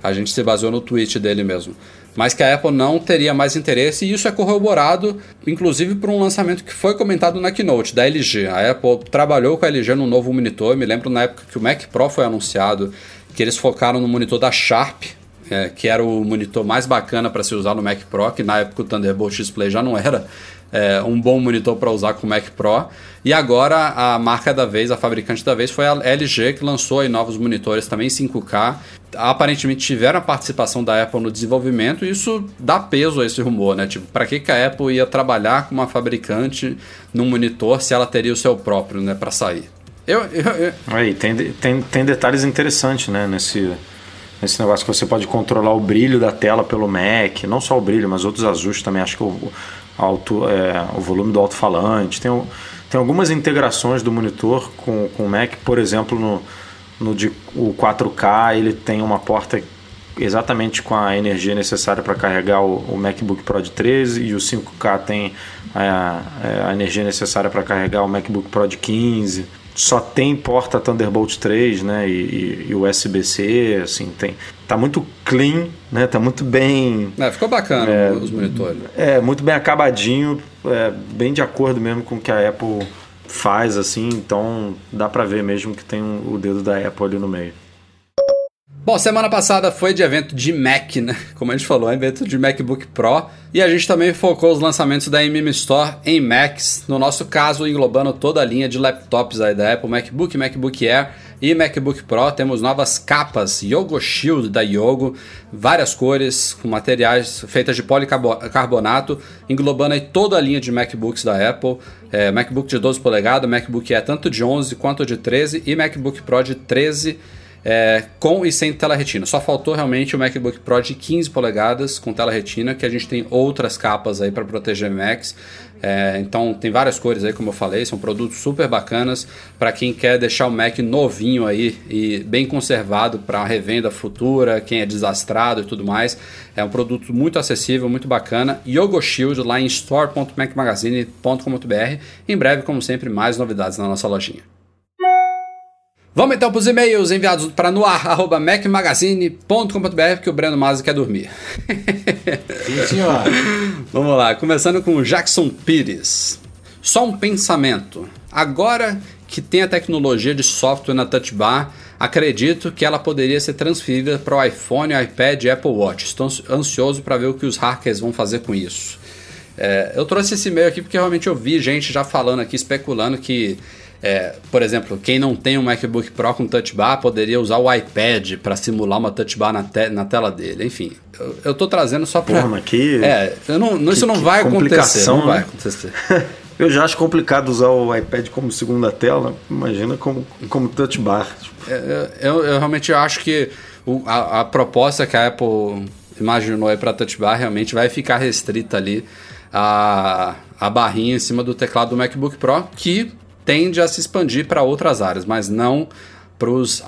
A gente se baseou no tweet dele mesmo mas que a Apple não teria mais interesse, e isso é corroborado, inclusive, por um lançamento que foi comentado na Keynote, da LG. A Apple trabalhou com a LG no novo monitor, me lembro na época que o Mac Pro foi anunciado, que eles focaram no monitor da Sharp, é, que era o monitor mais bacana para se usar no Mac Pro, que na época o Thunderbolt Display já não era é, um bom monitor para usar com o Mac Pro. E agora a marca da vez, a fabricante da vez, foi a LG, que lançou aí novos monitores também 5K. Aparentemente tiveram a participação da Apple no desenvolvimento, e isso dá peso a esse rumor, né? Tipo, para que, que a Apple ia trabalhar com uma fabricante num monitor se ela teria o seu próprio, né, para sair? Eu, eu, eu... Aí, tem, tem, tem detalhes interessantes, né, nesse, nesse negócio que você pode controlar o brilho da tela pelo Mac, não só o brilho, mas outros ajustes também. Acho que o, alto, é, o volume do alto-falante. Tem, tem algumas integrações do monitor com, com o Mac, por exemplo, no, no de, o 4K ele tem uma porta exatamente com a energia necessária para carregar o, o, MacBook Pro de 13 e o 5K tem a, a energia necessária para carregar o MacBook Pro de 15 só tem porta Thunderbolt 3, né, e, e USB-C, assim, tem, tá muito clean, né, tá muito bem... É, ficou bacana é, os monitores. É, muito bem acabadinho, é, bem de acordo mesmo com o que a Apple faz, assim, então dá para ver mesmo que tem o dedo da Apple ali no meio. Bom, semana passada foi de evento de Mac, né? [LAUGHS] Como a gente falou, evento de MacBook Pro. E a gente também focou os lançamentos da MM Store em Macs. No nosso caso, englobando toda a linha de laptops aí da Apple, MacBook, MacBook Air e MacBook Pro. Temos novas capas Yogo Shield da Yogo, várias cores, com materiais feitas de policarbonato, englobando aí toda a linha de MacBooks da Apple. É, MacBook de 12 polegadas, MacBook Air tanto de 11 quanto de 13 e MacBook Pro de 13 é, com e sem tela retina. Só faltou realmente o MacBook Pro de 15 polegadas com tela retina, que a gente tem outras capas aí para proteger Macs. É, então tem várias cores aí, como eu falei, são produtos super bacanas para quem quer deixar o Mac novinho aí e bem conservado para revenda futura, quem é desastrado e tudo mais. É um produto muito acessível, muito bacana. Yogo Shield lá em store.macmagazine.com.br. Em breve, como sempre, mais novidades na nossa lojinha. Vamos então para os e-mails enviados para noar.mecmagazine.com.br [LAUGHS] que o Breno Mazzi quer dormir. [LAUGHS] Sim, senhor. Vamos lá, começando com o Jackson Pires. Só um pensamento. Agora que tem a tecnologia de software na Touch Bar, acredito que ela poderia ser transferida para o iPhone, iPad e Apple Watch. Estou ansioso para ver o que os hackers vão fazer com isso. É, eu trouxe esse e-mail aqui porque realmente eu vi gente já falando aqui, especulando que é, por exemplo, quem não tem um MacBook Pro com Touch Bar poderia usar o iPad para simular uma Touch Bar na, te na tela dele. Enfim, eu, eu tô trazendo só para. Porra, que. É, não, que, isso não vai acontecer. Não vai né? acontecer. [LAUGHS] eu já acho complicado usar o iPad como segunda tela, imagina como, como Touch Bar. É, eu, eu, realmente acho que o, a, a proposta que a Apple imaginou aí para Touch Bar realmente vai ficar restrita ali a, a barrinha em cima do teclado do MacBook Pro, que tende a se expandir para outras áreas, mas não para os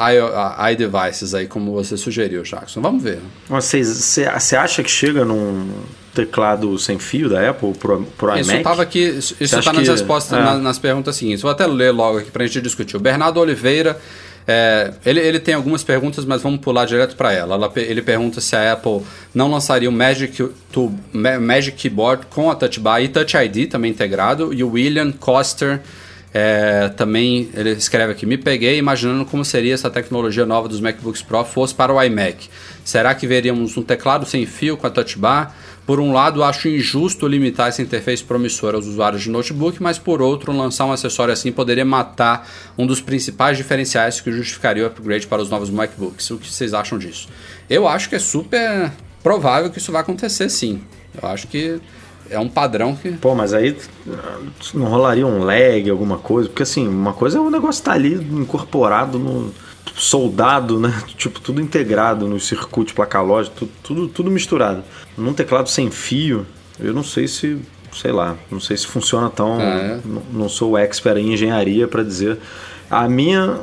iDevices aí, como você sugeriu, Jackson. Vamos ver. Você acha que chega num teclado sem fio da Apple pro, pro iMac? Isso estava aqui, isso está nas que... respostas, é. nas, nas, perguntas seguintes. Vou até ler logo aqui para a gente discutir. O Bernardo Oliveira, é, ele, ele tem algumas perguntas, mas vamos pular direto para ela. ela. Ele pergunta se a Apple não lançaria o Magic, to, Magic Keyboard com a Touch Bar e Touch ID também integrado. E o William Coster é, também ele escreve aqui: Me peguei imaginando como seria essa tecnologia nova dos MacBooks Pro fosse para o iMac. Será que veríamos um teclado sem fio com a touch bar? Por um lado, acho injusto limitar essa interface promissora aos usuários de notebook, mas por outro, lançar um acessório assim poderia matar um dos principais diferenciais que justificaria o upgrade para os novos MacBooks. O que vocês acham disso? Eu acho que é super provável que isso vai acontecer sim. Eu acho que é um padrão que. Pô, mas aí não rolaria um lag, alguma coisa? Porque assim, uma coisa é o negócio estar tá ali incorporado no. soldado, né? [LAUGHS] Tipo, tudo integrado no circuito, placa-lógica, tudo, tudo, tudo misturado. Num teclado sem fio, eu não sei se. sei lá, não sei se funciona tão. Ah, é. não, não sou expert em engenharia para dizer. A minha,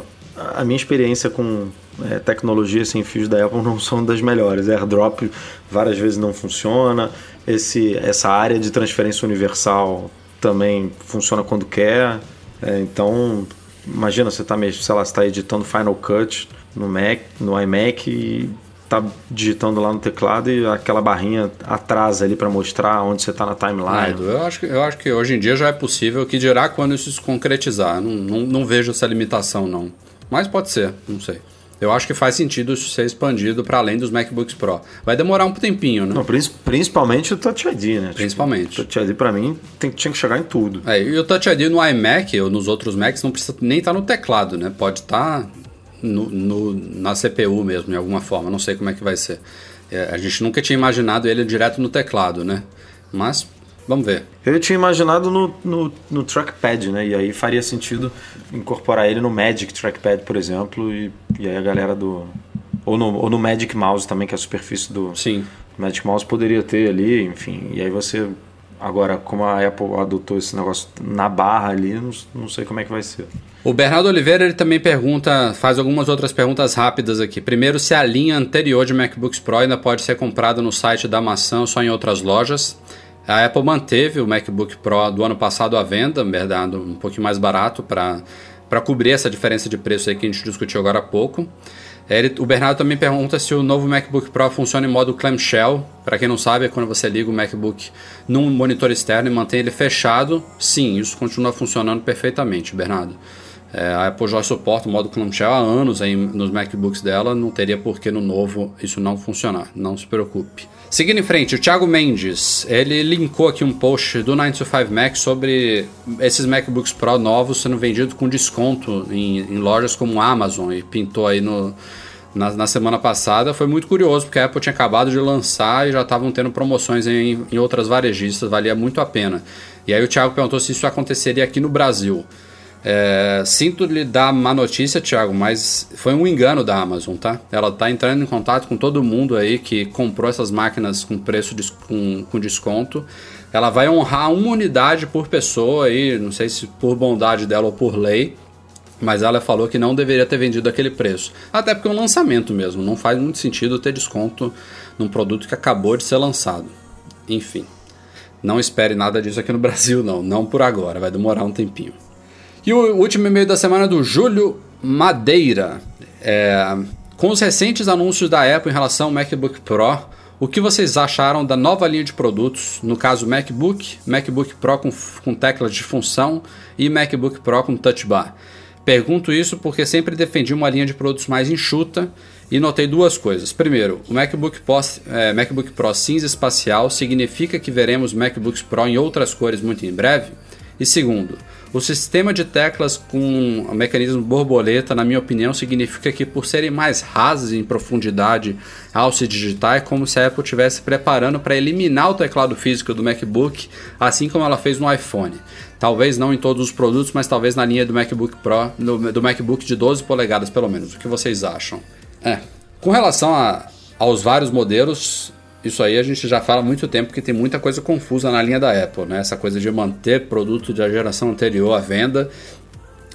a minha experiência com é, tecnologia sem fios da Apple não são das melhores. AirDrop várias vezes não funciona esse, essa área de transferência universal também funciona quando quer. É, então, imagina você está sei está editando Final Cut no Mac, no iMac e tá digitando lá no teclado e aquela barrinha atrasa ali para mostrar onde você está na timeline. eu, acho que, eu acho que hoje em dia já é possível, que dirá quando isso se concretizar. Não, não, não vejo essa limitação, não. Mas pode ser, não sei. Eu acho que faz sentido isso ser expandido para além dos MacBooks Pro. Vai demorar um tempinho, né? Não, principalmente o Touch ID, né? Principalmente. Tipo, o Touch ID para mim tem, tinha que chegar em tudo. É, e o Touch ID no iMac ou nos outros Macs não precisa nem estar tá no teclado, né? Pode estar tá no, no, na CPU mesmo, de alguma forma. Não sei como é que vai ser. É, a gente nunca tinha imaginado ele direto no teclado, né? Mas Vamos ver. Eu tinha imaginado no, no, no, trackpad, né? E aí faria sentido incorporar ele no Magic Trackpad, por exemplo, e, e aí a galera do. Ou no, ou no Magic Mouse também, que é a superfície do Sim. Magic Mouse poderia ter ali, enfim. E aí você. Agora, como a Apple adotou esse negócio na barra ali, não, não sei como é que vai ser. O Bernardo Oliveira ele também pergunta, faz algumas outras perguntas rápidas aqui. Primeiro, se a linha anterior de MacBooks Pro ainda pode ser comprada no site da maçã ou só em outras lojas. A Apple manteve o MacBook Pro do ano passado à venda, verdade, um pouquinho mais barato para cobrir essa diferença de preço aí que a gente discutiu agora há pouco. Ele, o Bernardo também pergunta se o novo MacBook Pro funciona em modo clamshell. Para quem não sabe, é quando você liga o MacBook num monitor externo e mantém ele fechado. Sim, isso continua funcionando perfeitamente, Bernardo. É, a Apple já suporta o modo clamshell há anos aí nos MacBooks dela, não teria por que no novo isso não funcionar, não se preocupe. Seguindo em frente, o Thiago Mendes, ele linkou aqui um post do 925 Mac sobre esses MacBooks Pro novos sendo vendidos com desconto em, em lojas como Amazon e pintou aí no, na, na, semana passada. Foi muito curioso porque a Apple tinha acabado de lançar e já estavam tendo promoções em, em outras varejistas, valia muito a pena. E aí o Thiago perguntou se isso aconteceria aqui no Brasil. É, sinto lhe dar má notícia, Thiago, mas foi um engano da Amazon, tá? Ela está entrando em contato com todo mundo aí que comprou essas máquinas com preço de, com, com desconto. Ela vai honrar uma unidade por pessoa aí, não sei se por bondade dela ou por lei, mas ela falou que não deveria ter vendido aquele preço. Até porque é um lançamento mesmo, não faz muito sentido ter desconto num produto que acabou de ser lançado. Enfim, não espere nada disso aqui no [LAUGHS] Brasil, não, não por agora, vai demorar um tempinho. E o último e-mail da semana é do Júlio Madeira. É, com os recentes anúncios da Apple em relação ao MacBook Pro, o que vocês acharam da nova linha de produtos, no caso MacBook, MacBook Pro com, com teclas de função e MacBook Pro com touch bar? Pergunto isso porque sempre defendi uma linha de produtos mais enxuta e notei duas coisas. Primeiro, o MacBook Pro, é, MacBook Pro cinza espacial significa que veremos MacBooks Pro em outras cores muito em breve? E segundo, o sistema de teclas com o mecanismo borboleta, na minha opinião, significa que por serem mais rasas em profundidade ao se digitar, é como se a Apple estivesse preparando para eliminar o teclado físico do MacBook, assim como ela fez no iPhone. Talvez não em todos os produtos, mas talvez na linha do MacBook Pro, do MacBook de 12 polegadas pelo menos. O que vocês acham? É. Com relação a, aos vários modelos, isso aí a gente já fala há muito tempo que tem muita coisa confusa na linha da Apple, né? Essa coisa de manter produto da geração anterior à venda.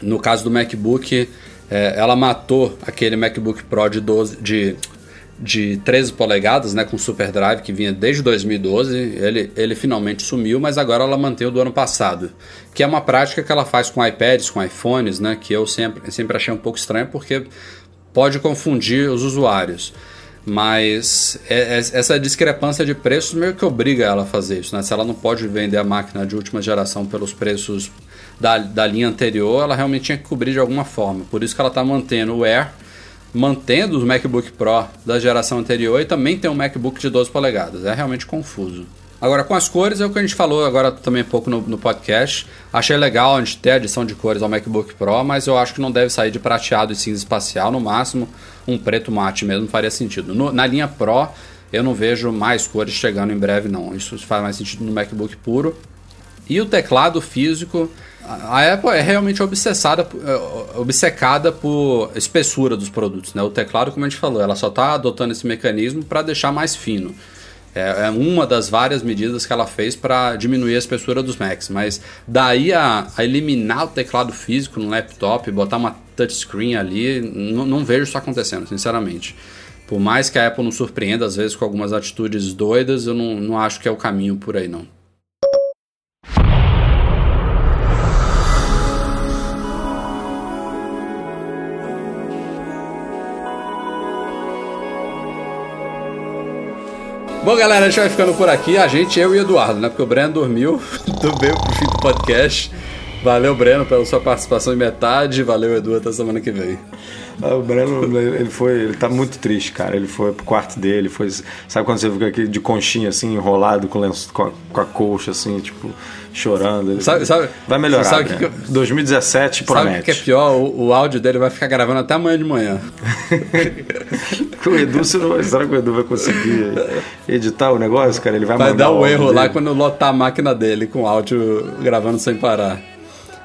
No caso do MacBook, é, ela matou aquele MacBook Pro de, 12, de, de 13 polegadas, né? Com Super Drive, que vinha desde 2012. Ele, ele finalmente sumiu, mas agora ela mantém o do ano passado. Que é uma prática que ela faz com iPads, com iPhones, né? Que eu sempre, sempre achei um pouco estranho, porque pode confundir os usuários. Mas é, é, essa discrepância de preços meio que obriga ela a fazer isso. Né? Se ela não pode vender a máquina de última geração pelos preços da, da linha anterior, ela realmente tinha que cobrir de alguma forma. Por isso que ela está mantendo o Air, mantendo os MacBook Pro da geração anterior e também tem um MacBook de 12 polegadas. É realmente confuso. Agora, com as cores, é o que a gente falou agora também um pouco no, no, podcast. Achei legal a gente ter adição de cores ao MacBook Pro, mas eu acho que não deve sair de prateado e cinza espacial. No máximo, um preto mate mesmo faria sentido. No, na linha Pro, eu não vejo mais cores chegando em breve, não. Isso faz mais sentido no MacBook puro. E o teclado físico, a Apple é realmente obsessada, é, obcecada por espessura dos produtos. Né? O teclado, como a gente falou, ela só está adotando esse mecanismo para deixar mais fino. É, é, uma das várias medidas que ela fez para diminuir a espessura dos Macs. Mas daí a, a, eliminar o teclado físico no laptop, botar uma touchscreen ali, não vejo isso acontecendo, sinceramente. Por mais que a Apple nos surpreenda às vezes com algumas atitudes doidas, eu não, não acho que é o caminho por aí não. Bom, galera, a gente vai ficando por aqui. A gente, eu e Eduardo, né? Porque o Breno dormiu, [LAUGHS] veio pro fim do podcast. Valeu, Breno, pela sua participação em metade. Valeu, Edu, até semana que vem. Ah, o Breno, ele foi, ele tá muito triste, cara. Ele foi pro quarto dele, foi, sabe quando você fica aqui de conchinha assim, enrolado com, lenço, com, a, com a colcha assim, tipo, chorando. Ele, sabe, sabe, vai melhorar. Sabe que, que 2017 promete. Sabe o que é pior? O, o, áudio dele vai ficar gravando até amanhã de manhã. [LAUGHS] o Edu, não, será que o Edu vai conseguir editar o negócio, cara? Ele vai, vai dar um erro dele. lá quando lotar a máquina dele com áudio gravando sem parar.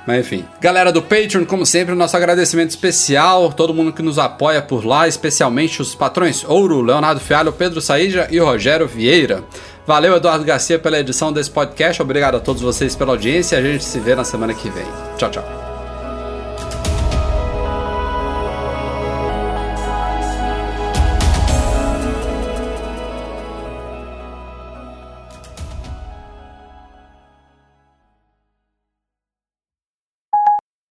Mas enfim. Galera do Patreon, como sempre, nosso agradecimento especial. Todo mundo que nos apoia por lá, especialmente os patrões Ouro, Leonardo Fialho, Pedro Saíja e Rogério Vieira. Valeu, Eduardo Garcia, pela edição desse podcast. Obrigado a todos vocês pela audiência. A gente se vê na semana que vem. Tchau, tchau.